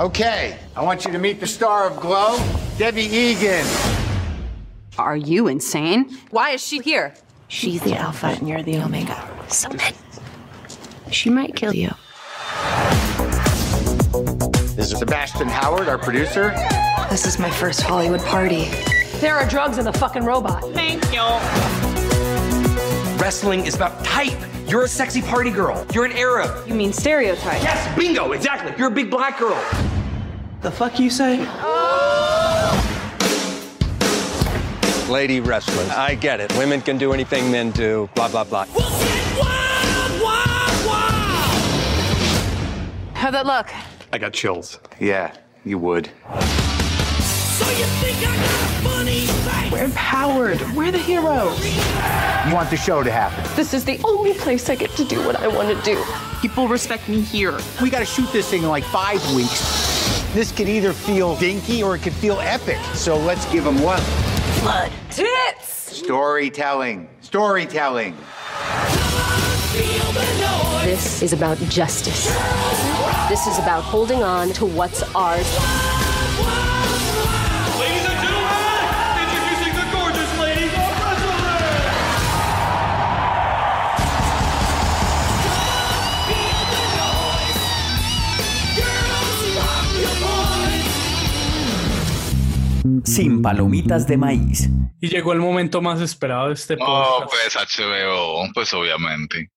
Okay, I want you to meet the star of Glow, Debbie Egan. Are you insane? Why is she here? She's the alpha and you're the omega. Submit. She might kill you. This is Sebastian Howard, our producer. This is my first Hollywood party. There are drugs in the fucking robot. Thank you. Wrestling is about type. You're a sexy party girl. You're an Arab. You mean stereotype? Yes, bingo, exactly. You're a big black girl. The fuck you say? Lady wrestlers. I get it. Women can do anything men do, blah, blah, blah. How'd that look? I got chills. Yeah, you would. So you think I got a funny face? We're empowered. We're the heroes. You want the show to happen. This is the only place I get to do what I want to do. People respect me here. We gotta shoot this thing in like five weeks. This could either feel dinky or it could feel epic. So let's give them one. Blood. Tits! Storytelling. Storytelling. This is about justice. This is about holding on to what's ours. Sin palomitas de maíz. Y llegó el momento más esperado de este No, podcast. pues HBO, pues obviamente.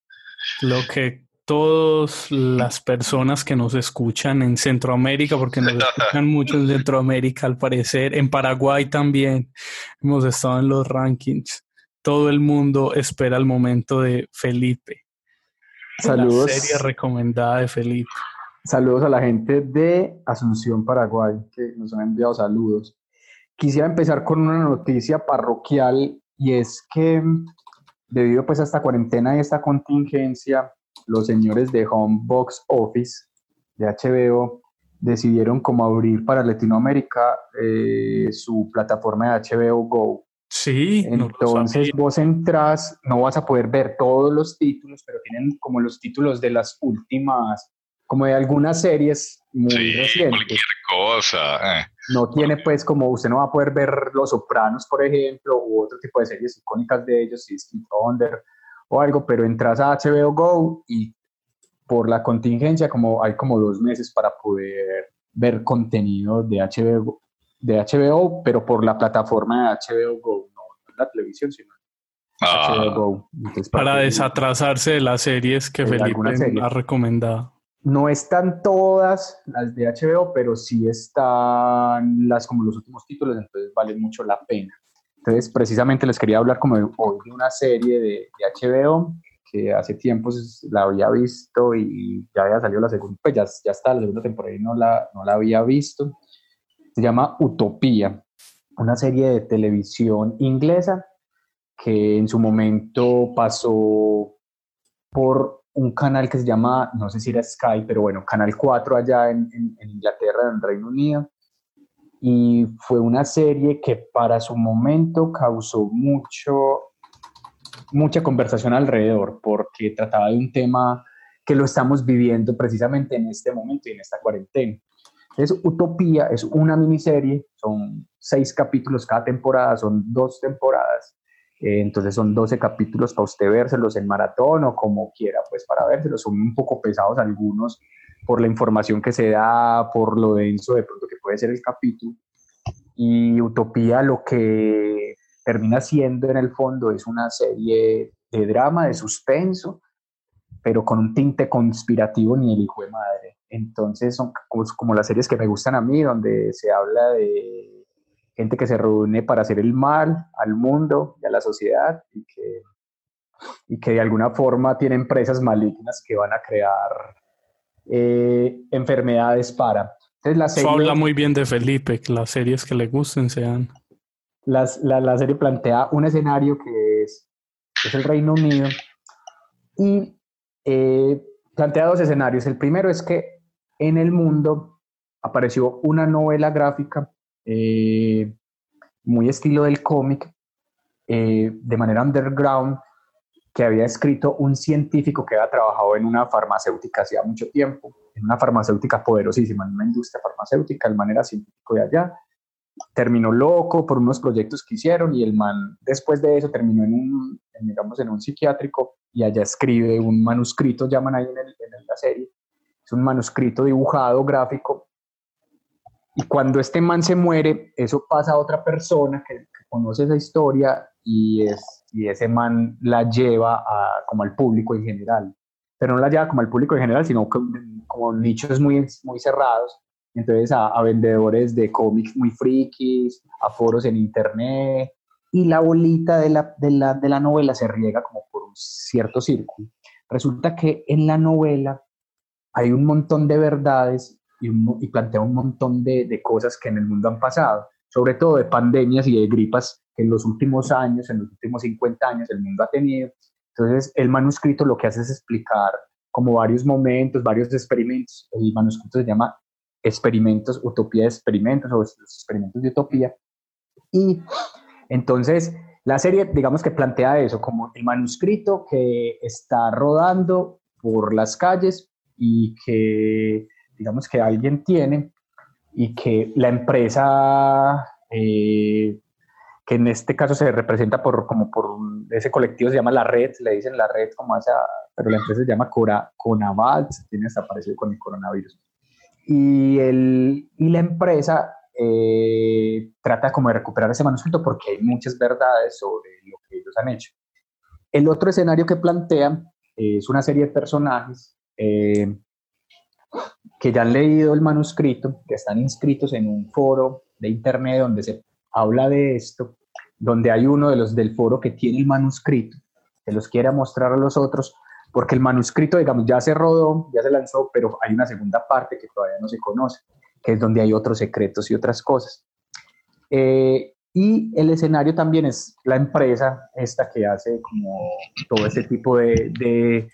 Lo que todas las personas que nos escuchan en Centroamérica, porque nos escuchan mucho en Centroamérica al parecer, en Paraguay también, hemos estado en los rankings. Todo el mundo espera el momento de Felipe. Saludos. La serie recomendada de Felipe. Saludos a la gente de Asunción, Paraguay, que nos han enviado saludos. Quisiera empezar con una noticia parroquial y es que debido pues a esta cuarentena y esta contingencia, los señores de Home Box Office de HBO decidieron como abrir para Latinoamérica eh, su plataforma de HBO Go. Sí, no Entonces sabía. vos entras, no vas a poder ver todos los títulos, pero tienen como los títulos de las últimas, como de algunas series muy Sí, recientes. cualquier cosa. eh. No tiene pues como, usted no va a poder ver Los Sopranos, por ejemplo, u otro tipo de series icónicas de ellos, Sixteen Thunder o algo, pero entras a HBO Go y por la contingencia como hay como dos meses para poder ver contenido de HBO, de HBO pero por la plataforma de HBO Go, no, la televisión, sino en Ah. HBO Go. Entonces, Para desatrasarse de las series que Felipe ha recomendado. No están todas las de HBO, pero sí están las como los últimos títulos, entonces vale mucho la pena. Entonces, precisamente les quería hablar como de, hoy de una serie de, HBO que hace tiempo la había visto y ya había salido la segunda, pues ya, ya está la segunda temporada y no la, no la había visto. Se llama Utopía, una serie de televisión inglesa que en su momento pasó por un canal que se llama, no sé si era Sky, pero bueno, Canal 4 allá en, en- Inglaterra, en Reino Unido. Y fue una serie que para su momento causó mucho, mucha conversación alrededor, porque trataba de un tema que lo estamos viviendo precisamente en este momento y en esta cuarentena. Entonces, Utopía es una miniserie, son seis capítulos cada temporada, son dos temporadas. Eh, entonces son 12 capítulos para usted vérselos en maratón o como quiera, pues para vérselos. Son un poco pesados algunos por la información que se da, por lo denso de pronto que puede ser el capítulo. Y Utopía lo que termina siendo en el fondo es una serie de drama, de suspenso, pero con un tinte conspirativo ni el hijo de madre. Entonces son como, las series que me gustan a mí, donde se habla de gente que se reúne para hacer el mal al mundo y a la sociedad y que, y que de alguna forma tiene empresas malignas que van a crear eh, enfermedades para. Entonces la Eso serie, habla muy bien de Felipe, que las series que le gusten sean. las- la, la serie plantea un escenario que es, es el Reino Unido y eh, plantea dos escenarios. El primero es que en el mundo apareció una novela gráfica eh, muy estilo del cómic, eh, de manera underground, que había escrito un científico que había trabajado en una farmacéutica hacía mucho tiempo, en una farmacéutica poderosísima, en una industria farmacéutica, el man era científico de allá, terminó loco por unos proyectos que hicieron y el man después de eso terminó en un, en, digamos, en un psiquiátrico y allá escribe un manuscrito, llaman ahí en, el- en la serie, es un manuscrito dibujado, gráfico, y cuando este man se muere, eso pasa a otra persona que, que conoce esa historia y, es, y ese man la lleva a, como al público en general. Pero no la lleva como al público en general, sino como, nichos muy, muy cerrados. Entonces a, a vendedores de cómics muy frikis, a foros en internet. Y la bolita de la, de la, de la novela se riega como por un cierto círculo. Resulta que en la novela hay un montón de verdades y, un- y plantea un montón de, de cosas que en el mundo han pasado, sobre todo de pandemias y de gripas que en los últimos años, en los últimos 50 años, el mundo ha tenido. Entonces, el manuscrito lo que hace es explicar como varios momentos, varios experimentos. El manuscrito se llama Experimentos, Utopía de Experimentos o los Experimentos de Utopía. Y entonces, la serie, digamos que plantea eso, como el manuscrito que está rodando por las calles y que, digamos que alguien tiene y que la empresa, eh, que en este caso se representa por, como por ese colectivo, se llama La Red, le dicen La Red como esa, pero la empresa se llama Cora, Conaval, tiene hasta parecido con el coronavirus. Y, el, y la empresa eh, trata como de recuperar ese manuscrito porque hay muchas verdades sobre lo que ellos han hecho. El otro escenario que plantean es una serie de personajes eh, que ya han leído el manuscrito, que están inscritos en un foro de internet donde se habla de esto, donde hay uno de los del foro que tiene el manuscrito, que los quiere mostrar a los otros, porque el manuscrito, digamos, ya se rodó, ya se lanzó, pero hay una segunda parte que todavía no se conoce, que es donde hay otros secretos y otras cosas. Eh, y el escenario también es la empresa esta que hace como todo ese tipo de, de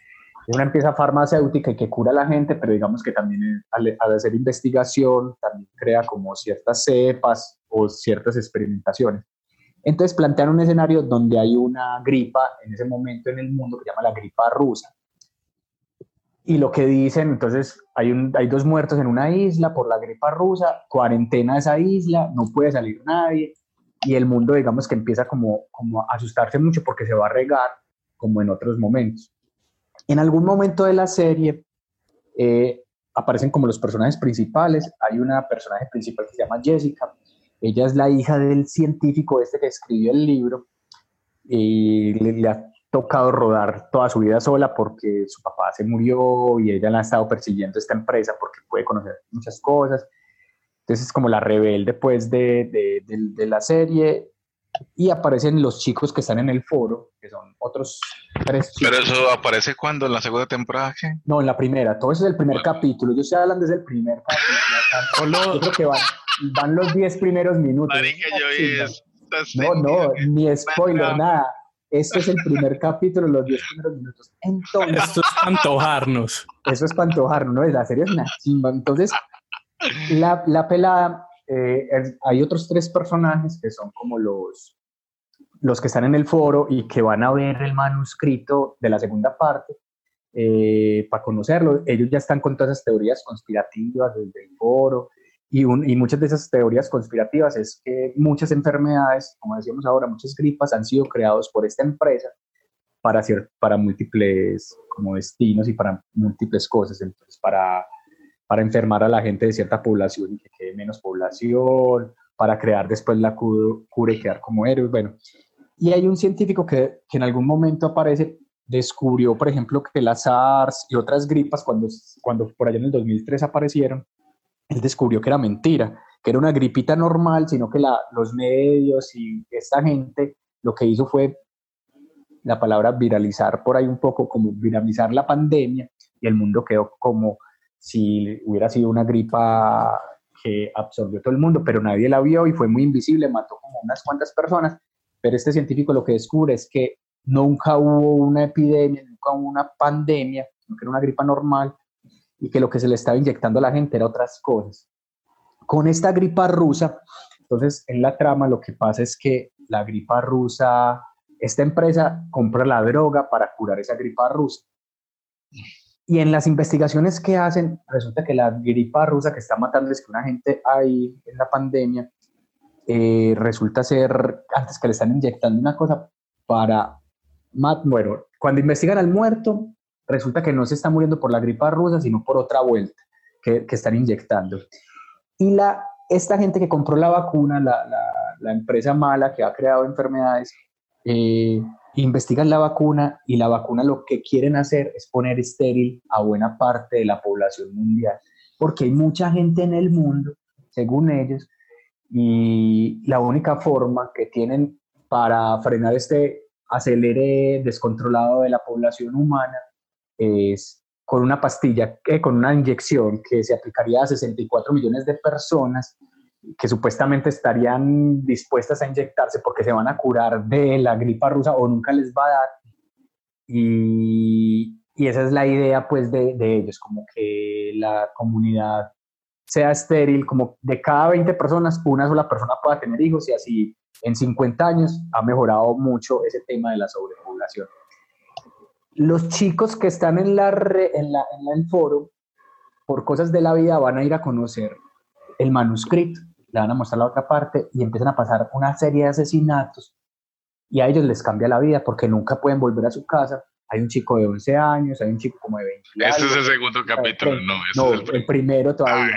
una empresa farmacéutica que cura a la gente, pero digamos que también al, al, hacer investigación también crea como ciertas cepas o ciertas experimentaciones. Entonces plantean un escenario donde hay una gripa en ese momento en el mundo que se llama la gripa rusa. Y lo que dicen, entonces hay, un, hay dos muertos en una isla por la gripa rusa, cuarentena esa isla, no puede salir nadie y el mundo digamos que empieza como, como a asustarse mucho porque se va a regar como en otros momentos. En algún momento de la serie eh, aparecen como los personajes principales. Hay una personaje principal que se llama Jessica. Ella es la hija del científico este que escribió el libro y le, ha tocado rodar toda su vida sola porque su papá se murió y ella la ha estado persiguiendo esta empresa porque puede conocer muchas cosas. Entonces es como la rebelde pues de, de la serie y aparecen los chicos que están en el foro, que son otros tres chicos. ¿Pero eso aparece cuando? ¿En la segunda temporada? ¿qué? No, en la primera. Todo eso es el primer bueno. capítulo. Yo estoy hablando desde el primer capítulo. Yo creo que van, van los 10 primeros minutos. Marica, yo no, no, ni spoiler, nada. Este es el primer capítulo, los 10 primeros minutos. Entonces, Esto es para antojarnos. Eso es para antojarnos, ¿no? La serie es una chimba. Entonces, la, la pelada eh, es, hay otros tres personajes que son como los, los que están en el foro y que van a ver el manuscrito de la segunda parte eh, para conocerlo. Ellos ya están con todas esas teorías conspirativas desde el foro y, un, y, muchas de esas teorías conspirativas es que muchas enfermedades, como decíamos ahora, muchas gripas han sido creados por esta empresa para, hacer, para múltiples como destinos y para múltiples cosas. Entonces, para para enfermar a la gente de cierta población y que quede menos población, para crear después la cura y quedar como héroes. Bueno, y hay un científico que, que en algún momento aparece, descubrió, por ejemplo, que la SARS y otras gripas, cuando, cuando por allá en el 2003 aparecieron, él descubrió que era mentira, que era una gripita normal, sino que la, los medios y esta gente lo que hizo fue la palabra viralizar por ahí un poco, como viralizar la pandemia, y el mundo quedó como si hubiera sido una gripa que absorbió todo el mundo, pero nadie la vio y fue muy invisible, mató como unas cuantas personas, pero este científico lo que descubre es que nunca hubo una epidemia, nunca hubo una pandemia, sino que era una gripa normal y que lo que se le estaba inyectando a la gente era otras cosas. Con esta gripa rusa, entonces en la trama lo que pasa es que la gripa rusa, esta empresa compra la droga para curar esa gripa rusa y en las investigaciones que hacen, resulta que la gripa rusa que está matando es que una gente ahí en la pandemia, eh, resulta ser, antes que le están inyectando una cosa para, bueno, cuando investigan al muerto, resulta que no se está muriendo por la gripa rusa, sino por otra vuelta que, que están inyectando. Y la, esta gente que compró la vacuna, la, la, la empresa mala que ha creado enfermedades, eh, investigan la vacuna y la vacuna lo que quieren hacer es poner estéril a buena parte de la población mundial, porque hay mucha gente en el mundo, según ellos, y la única forma que tienen para frenar este acelere descontrolado de la población humana es con una pastilla, eh, con una inyección que se aplicaría a 64 millones de personas que supuestamente estarían dispuestas a inyectarse porque se van a curar de la gripa rusa o nunca les va a dar. Y, y esa es la idea pues de, de, ellos, como que la comunidad sea estéril, como de cada 20 personas una sola persona pueda tener hijos y así en 50 años ha mejorado mucho ese tema de la sobrepoblación. Los chicos que están en, la, en, la, en el foro, por cosas de la vida, van a ir a conocer el manuscrito le van a mostrar la otra parte y empiezan a pasar una serie de asesinatos y a ellos les cambia la vida porque nunca pueden volver a su casa. Hay un chico de 11 años, hay un chico como de 20 años. Este es el segundo capítulo, no, no es el, el, primero todavía.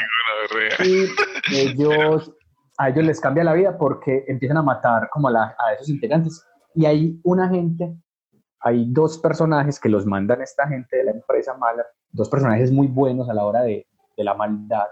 Ay, y ellos a ellos les cambia la vida porque empiezan a matar como a, la- a esos integrantes. Y hay una gente, hay dos personajes que los mandan esta gente de la empresa mala, dos personajes muy buenos a la hora de, de la maldad.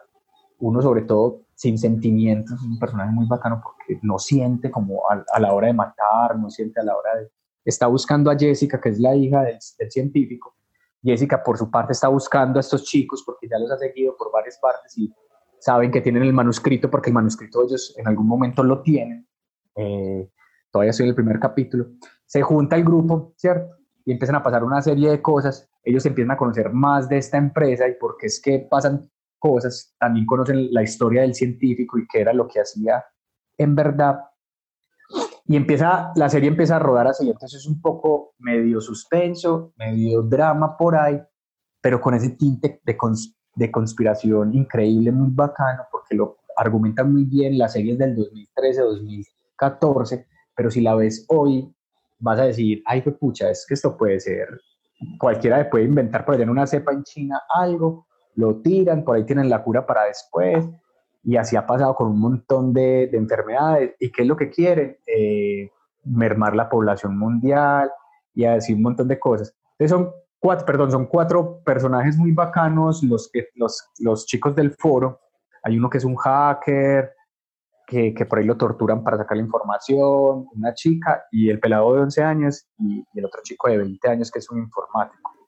Uno sobre todo sin sentimientos, es un personaje muy bacano porque no siente como a, a la hora de matar, no siente a la hora de... Está buscando a Jessica, que es la hija del, del científico. Jessica, por su parte, está buscando a estos chicos porque ya los ha seguido por varias partes y saben que tienen el manuscrito porque el manuscrito ellos en algún momento lo tienen. Eh, todavía estoy en el primer capítulo. Se junta el grupo, ¿cierto? Y empiezan a pasar una serie de cosas. Ellos empiezan a conocer más de esta empresa y porque es que pasan cosas. También conocen la historia del científico y qué era lo que hacía en verdad. Y empieza, la serie empieza a rodar así. Entonces es un poco medio suspenso, medio drama por ahí, pero con ese tinte de, cons- de conspiración increíble, muy bacano, porque lo argumentan muy bien. La serie es del 2013-2014, pero si la ves hoy, vas a decir, ay, pucha, es que esto puede ser, cualquiera puede inventar por allá en una cepa en China algo, lo tiran, por ahí tienen la cura para después, y así ha pasado con un montón de, de enfermedades. ¿Y qué es lo que quieren? Eh, mermar la población mundial y a decir un montón de cosas. Entonces son cuatro, perdón, son cuatro personajes muy bacanos, los, los, los chicos del foro. Hay uno que es un hacker, que, que por ahí lo torturan para sacar la información, una chica, y el pelado de 11 años, y, y el otro chico de 20 años que es un informático.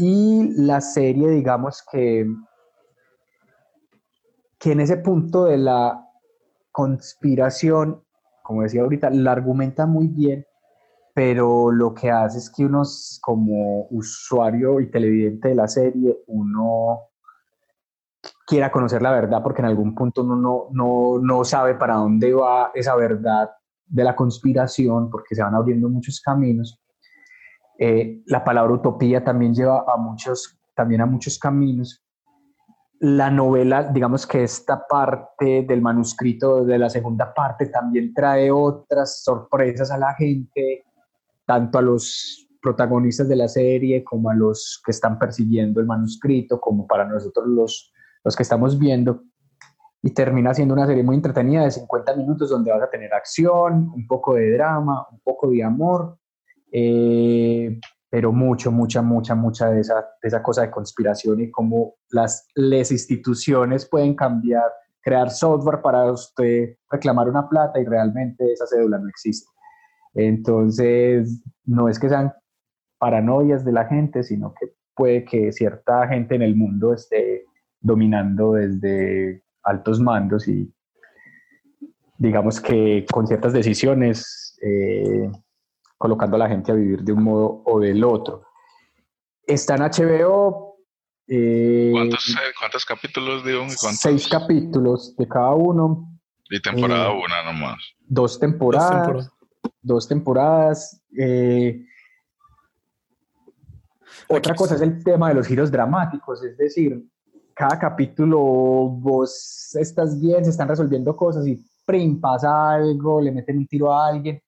Y la serie, digamos que que en ese punto de la conspiración, como decía ahorita, la argumenta muy bien, pero lo que hace es que uno como usuario y televidente de la serie, uno quiera conocer la verdad porque en algún punto uno no, no, no sabe para dónde va esa verdad de la conspiración porque se van abriendo muchos caminos. Eh, la palabra utopía también lleva a muchos, también a muchos caminos la novela, digamos que esta parte del manuscrito de la segunda parte también trae otras sorpresas a la gente, tanto a los protagonistas de la serie como a los que están persiguiendo el manuscrito, como para nosotros los, los que estamos viendo. Y termina siendo una serie muy entretenida de 50 minutos donde vas a tener acción, un poco de drama, un poco de amor, eh, pero mucho, mucha, mucha, mucha de esa, de esa cosa de conspiración y cómo las, las instituciones pueden cambiar, crear software para usted reclamar una plata y realmente esa cédula no existe. Entonces, no es que sean paranoias de la gente, sino que puede que cierta gente en el mundo esté dominando desde altos mandos y digamos que con ciertas decisiones eh, colocando a la gente a vivir de un modo o del otro. Está en HBO. eh, ¿Cuántos, eh, cuántos capítulos, cuántos- seis capítulos de cada uno, Y temporada eh, una nomás. dos temporadas. temporadas. Dos temporadas. eh, otra cosa es el tema de los giros dramáticos, es decir, cada capítulo vos estás bien, se están resolviendo cosas y prim, pasa algo, le meten un tiro a alguien.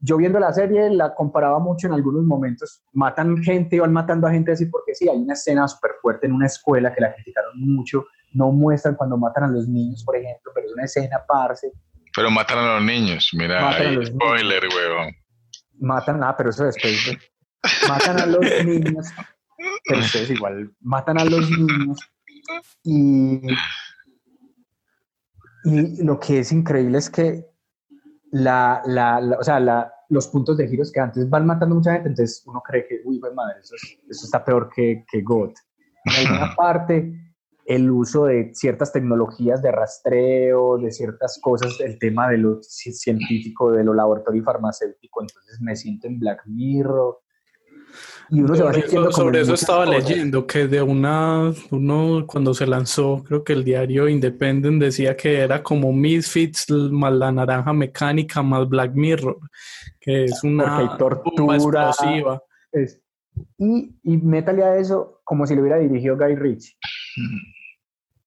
Yo viendo la serie la comparaba mucho en algunos momentos. Matan gente, van matando a gente así porque sí, hay una escena súper fuerte en una escuela que la criticaron mucho. No muestran cuando matan a los niños, por ejemplo, pero es una escena parce. Pero matan a los niños. Mira, Matan ahí, los niños. spoiler, huevón. Matan, ah, pero eso después. de- matan a los niños, pero ustedes igual matan a los niños y, y lo que es increíble es que la, la, la- o sea, la- los puntos de giros que antes van matando mucha gente, entonces uno cree que, uy, pues madre, eso, es- eso está peor que, que God. En alguna parte, el uso de ciertas tecnologías de rastreo, de ciertas cosas, el tema de lo ci- científico, de lo laboratorio y farmacéutico, entonces me siento en Black Mirror. Y uno se va sintiendo como sobre eso estaba cosas. leyendo que de una, uno cuando se lanzó, creo que el diario Independent decía que era como Misfits más la naranja mecánica más Black Mirror, que es una tortura. explosiva. es- y, y métale a eso como si lo hubiera dirigido Guy Ritchie.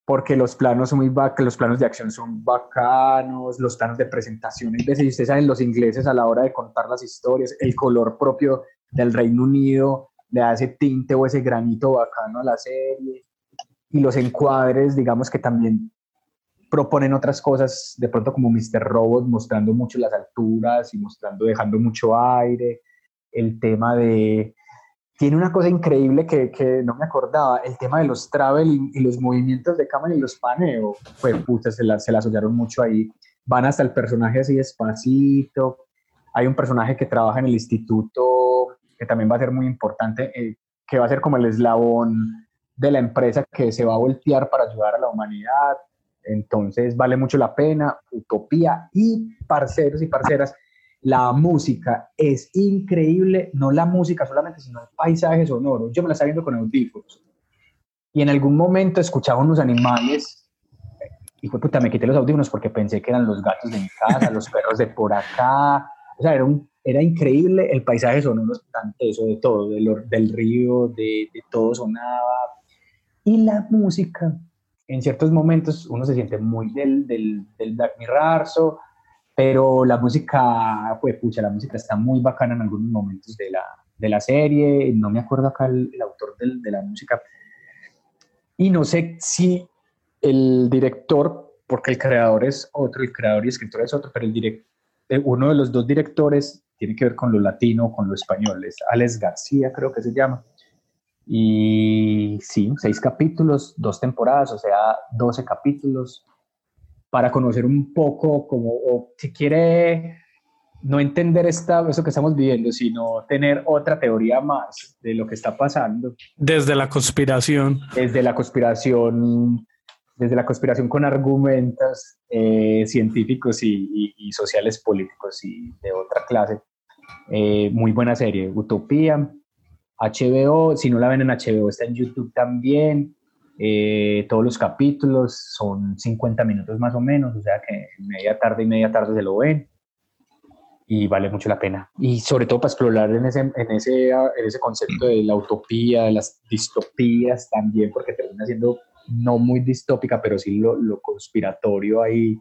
Porque los planos son muy bac los planos de acción son bacanos, los planos de presentación, y veces ustedes saben los ingleses a la hora de contar las historias, el color propio del Reino Unido le da ese tinte o ese granito bacano a la serie, y los encuadres, digamos que también proponen otras cosas, de pronto como Mr. Robot, mostrando mucho las alturas y mostrando, dejando mucho aire. El tema de... Tiene una cosa increíble que, que no me acordaba, el tema de los travel y, los movimientos de cámara y los paneos. Fue puta, se la, se la soñaron mucho ahí. Van hasta el personaje así despacito. Hay un personaje que trabaja en el instituto, que también va a ser muy importante, eh, que va a ser como el eslabón de la empresa que se va a voltear para ayudar a la humanidad. Entonces vale mucho la pena, Utopía y parceros y parceras, la música es increíble, no la música solamente, sino el paisaje sonoro. Yo me la estaba viendo con audífonos y en algún momento escuchaba unos animales y fue puta, me quité los audífonos porque pensé que eran los gatos de mi casa, los perros de por acá. O sea, era, un, era increíble el paisaje sonoro, eso de todo, del, del río, de, de todo sonaba. Y la música, en ciertos momentos uno se siente muy del, del, del Black Mirror, pero la música, pues pucha, la música está muy bacana en algunos momentos de la, de la serie, no me acuerdo acá el, el autor del, de la música, y no sé si el director, porque el creador es otro, el creador y escritor es otro, pero el direct, uno de los dos directores tiene que ver con lo latino, con lo español, es Alex García creo que se llama, y sí, seis capítulos, dos temporadas, o sea, 12 capítulos, para conocer un poco como, o si quiere no entender esta, eso que estamos viviendo, sino tener otra teoría más de lo que está pasando. Desde la conspiración. Desde la conspiración, desde la conspiración con argumentos eh, científicos y, y, y, sociales políticos y de otra clase. Eh, muy buena serie, Utopía. HBO, si no la ven en HBO, está en YouTube también. Eh, todos los capítulos son 50 minutos más o menos, o sea que media tarde y media tarde se lo ven y vale mucho la pena. Y sobre todo para explorar en ese, en ese, en ese concepto de la utopía, de las distopías también, porque termina siendo no muy distópica, pero sí lo, lo conspiratorio ahí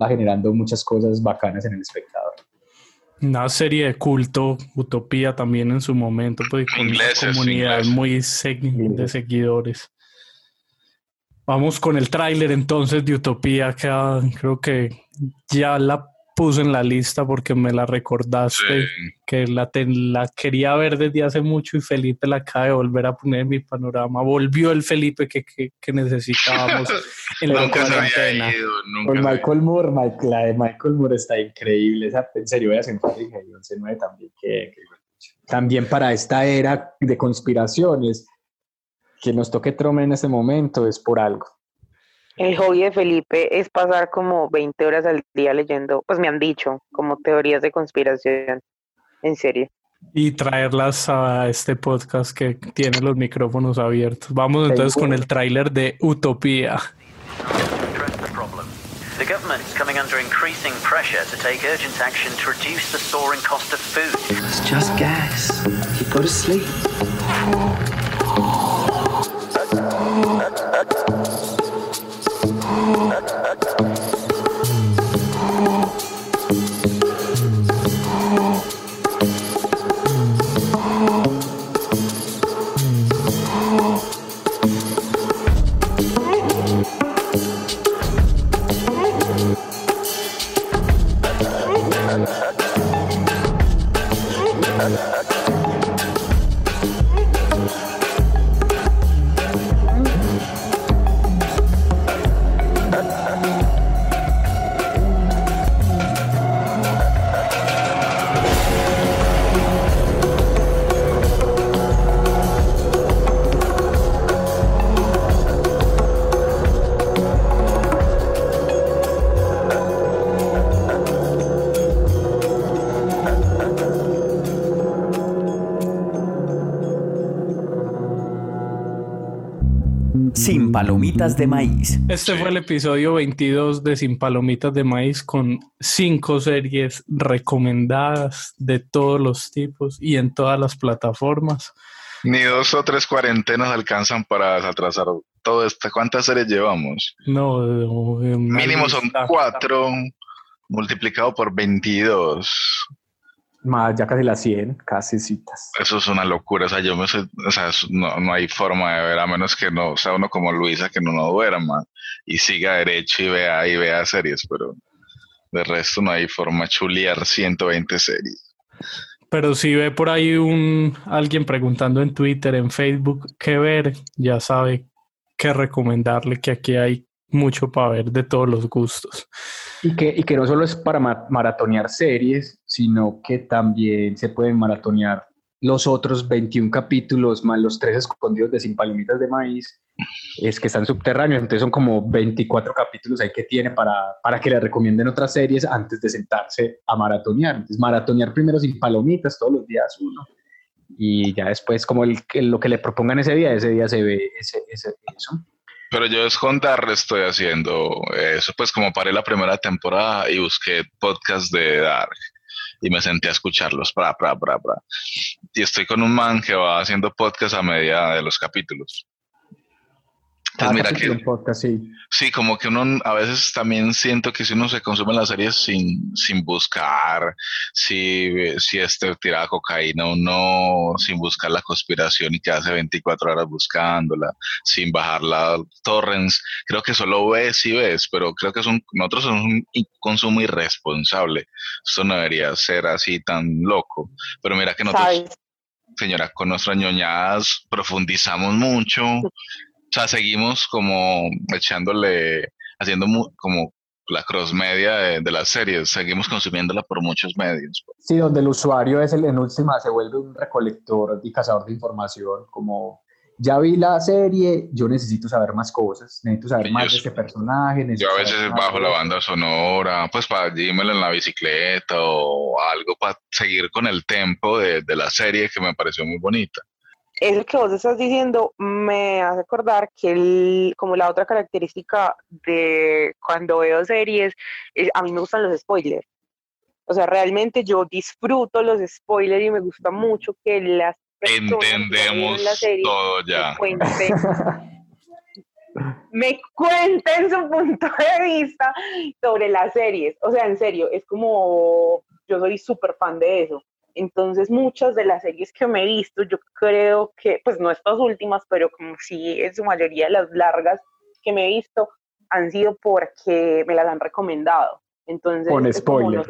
va generando muchas cosas bacanas en el espectador. Una serie de culto, Utopía también en su momento, pues con Ingleses, una comunidad ingleses. muy de seguidores. Vamos con el tráiler entonces de Utopía, que ah, creo que ya la puse en la lista porque me la recordaste, que la, te- la quería ver desde hace mucho y Felipe la acaba de volver a poner en mi panorama. Volvió el Felipe que, que, que necesitábamos en la Nunca se había cuarentena. ido, nunca Con se había Michael Moore, Mike- la de Michael Moore está increíble. Esa, en serio, voy a sentar y 11-9 también. Que, que- también para esta era de conspiraciones, que nos toque Trump en este momento es por algo. El hobby de Felipe es pasar como 20 horas al día leyendo, pues me han dicho, como teorías de conspiración. En serio. y traerlas a este podcast que tiene los micrófonos abiertos. Vamos entonces con el tráiler de Utopía. The government is coming under increasing pressure to take urgent action to reduce the soaring cost of food. It's just gas. You go to sleep. Palomitas de maíz. Este fue el episodio 22 de Sin Palomitas de Maíz con cinco series recomendadas de todos los tipos y en todas las plataformas. Ni dos o tres cuarentenas alcanzan para atrasar todo esto. ¿Cuántas series llevamos? No, Mínimo son cuatro multiplicado por 22. Más, ya casi las 100, casi citas. Eso es una locura, o sea, yo me sé- o sea, no, no hay forma de ver, a menos que no sea uno como Luisa, que no, no duerma y siga derecho y vea y vea series, pero de resto no hay forma de chulear 120 series. Pero si ve por ahí un alguien preguntando en Twitter, en Facebook, qué ver, ya sabe qué recomendarle, que aquí hay mucho para ver de todos los gustos. Y que, y que no solo es para ma- maratonear series, sino que también se pueden maratonear los otros 21 capítulos más los tres escondidos de Sin Palomitas de Maíz, es que están subterráneos, entonces son como 24 capítulos ahí que tiene para, para que le recomienden otras series antes de sentarse a maratonear. Entonces, maratonear primero Sin Palomitas todos los días uno, y ya después como el, lo que le propongan ese día, ese día se ve ese, ese- eso. Pero yo es con Dark estoy haciendo eso, pues como paré la primera temporada y busqué podcast de Dark y me senté a escucharlos, pra, pra, pra, pra. Y estoy con un man que va haciendo podcast a medida de los capítulos. Pues Cada mira que en podcast, sí. sí, como que uno a veces también siento que si uno se consume las series sin, sin buscar, si, si este tiraba cocaína o no, sin buscar la conspiración y que hace 24 horas buscándola, sin bajar la torrents, creo que solo ves y ves, pero creo que es un, nosotros somos un consumo irresponsable. Esto no debería ser así tan loco. Pero mira que nosotros, ¿Sabes? señora, con nuestras ñoñadas profundizamos mucho. O sea, seguimos como echándole, haciendo mu- como la cross media de, de las series, seguimos consumiéndola por muchos medios. Sí, donde el usuario es el, en última se vuelve un recolector y cazador de información, como ya vi la serie, yo necesito saber más cosas, necesito saber más de este personaje. Yo a veces bajo la banda sonora, pues para dímelo en la bicicleta o algo para seguir con el tempo de, de la serie que me pareció muy bonita. Eso que vos estás diciendo me hace acordar que el- como la otra característica de cuando veo series, es- a mí me gustan los spoilers. O sea, realmente yo disfruto los spoilers y me gusta mucho que las personas que Entendemos la serie todo ya. me cuenten, me cuenten su punto de vista sobre las series. O sea, en serio, es como yo soy súper fan de eso. Entonces, muchas de las series que me he visto, yo creo que, pues no estas últimas, pero como sí en su mayoría las largas que me he visto, han sido porque me las han recomendado. Entonces, Con spoiler. no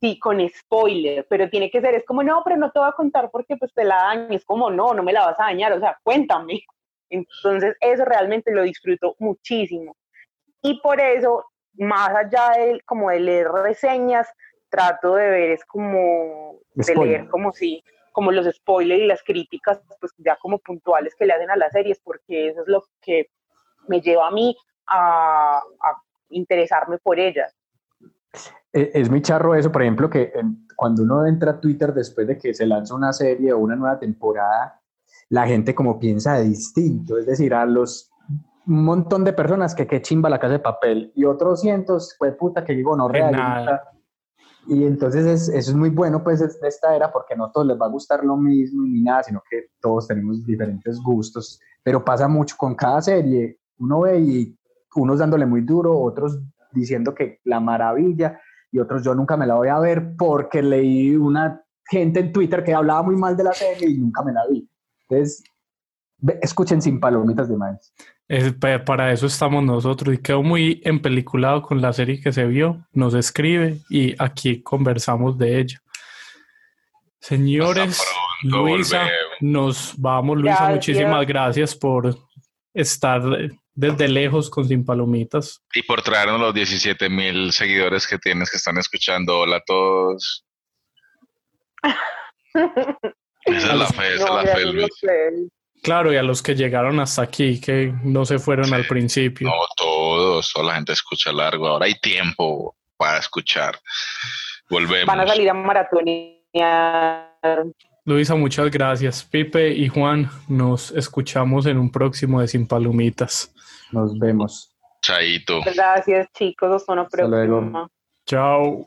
sí, con spoiler, pero tiene que ser, es como, no, pero no te voy a contar porque pues te la daño, es como, no, no me la vas a dañar, o sea, cuéntame. Entonces, eso realmente lo disfruto muchísimo. Y por eso, más allá de, como de leer reseñas, trato de ver, es como, de Spoiler. leer como si, como los spoilers y las críticas, pues ya como puntuales que le hacen a las series, porque eso es lo que me lleva a mí a, a interesarme por ellas. Eh, Es muy charro eso, por ejemplo, que cuando uno entra a Twitter después de que se lanza una serie o una nueva temporada, la gente como piensa de distinto, es decir, a los un montón de personas que qué chimba la casa de papel y otros cientos, pues puta que digo, no Que realista. Y entonces es- eso es muy bueno pues es- de esta era porque no a todos les va a gustar lo mismo ni nada, sino que todos tenemos diferentes gustos, pero pasa mucho con cada serie, uno ve y unos dándole muy duro, otros diciendo que la maravilla y otros yo nunca me la voy a ver porque leí una gente en Twitter que hablaba muy mal de la serie y nunca me la vi. Entonces, escuchen sin palomitas de maíz. Es- para eso estamos nosotros y quedó muy empeliculado con la serie que se vio, nos escribe y aquí conversamos de ella. Señores, pronto, Luisa, volvemos. nos vamos. Luisa, Gracias. muchísimas gracias por estar desde lejos con Sin Palomitas. Y por traernos los 17 mil seguidores que tienes que están escuchando. Hola a todos. Esa es la fe, esa es la fe, Luis. Claro, y a los que llegaron hasta aquí, que no se fueron al principio. No todos, toda la gente escucha largo. Ahora hay tiempo para escuchar. Volvemos. Van a salir a maratonear. Luisa, muchas gracias. Pipe y Juan, nos escuchamos en un próximo de Sin Palomitas. Nos vemos. Chaito. Gracias, chicos. Hasta una luego. próxima. Chao.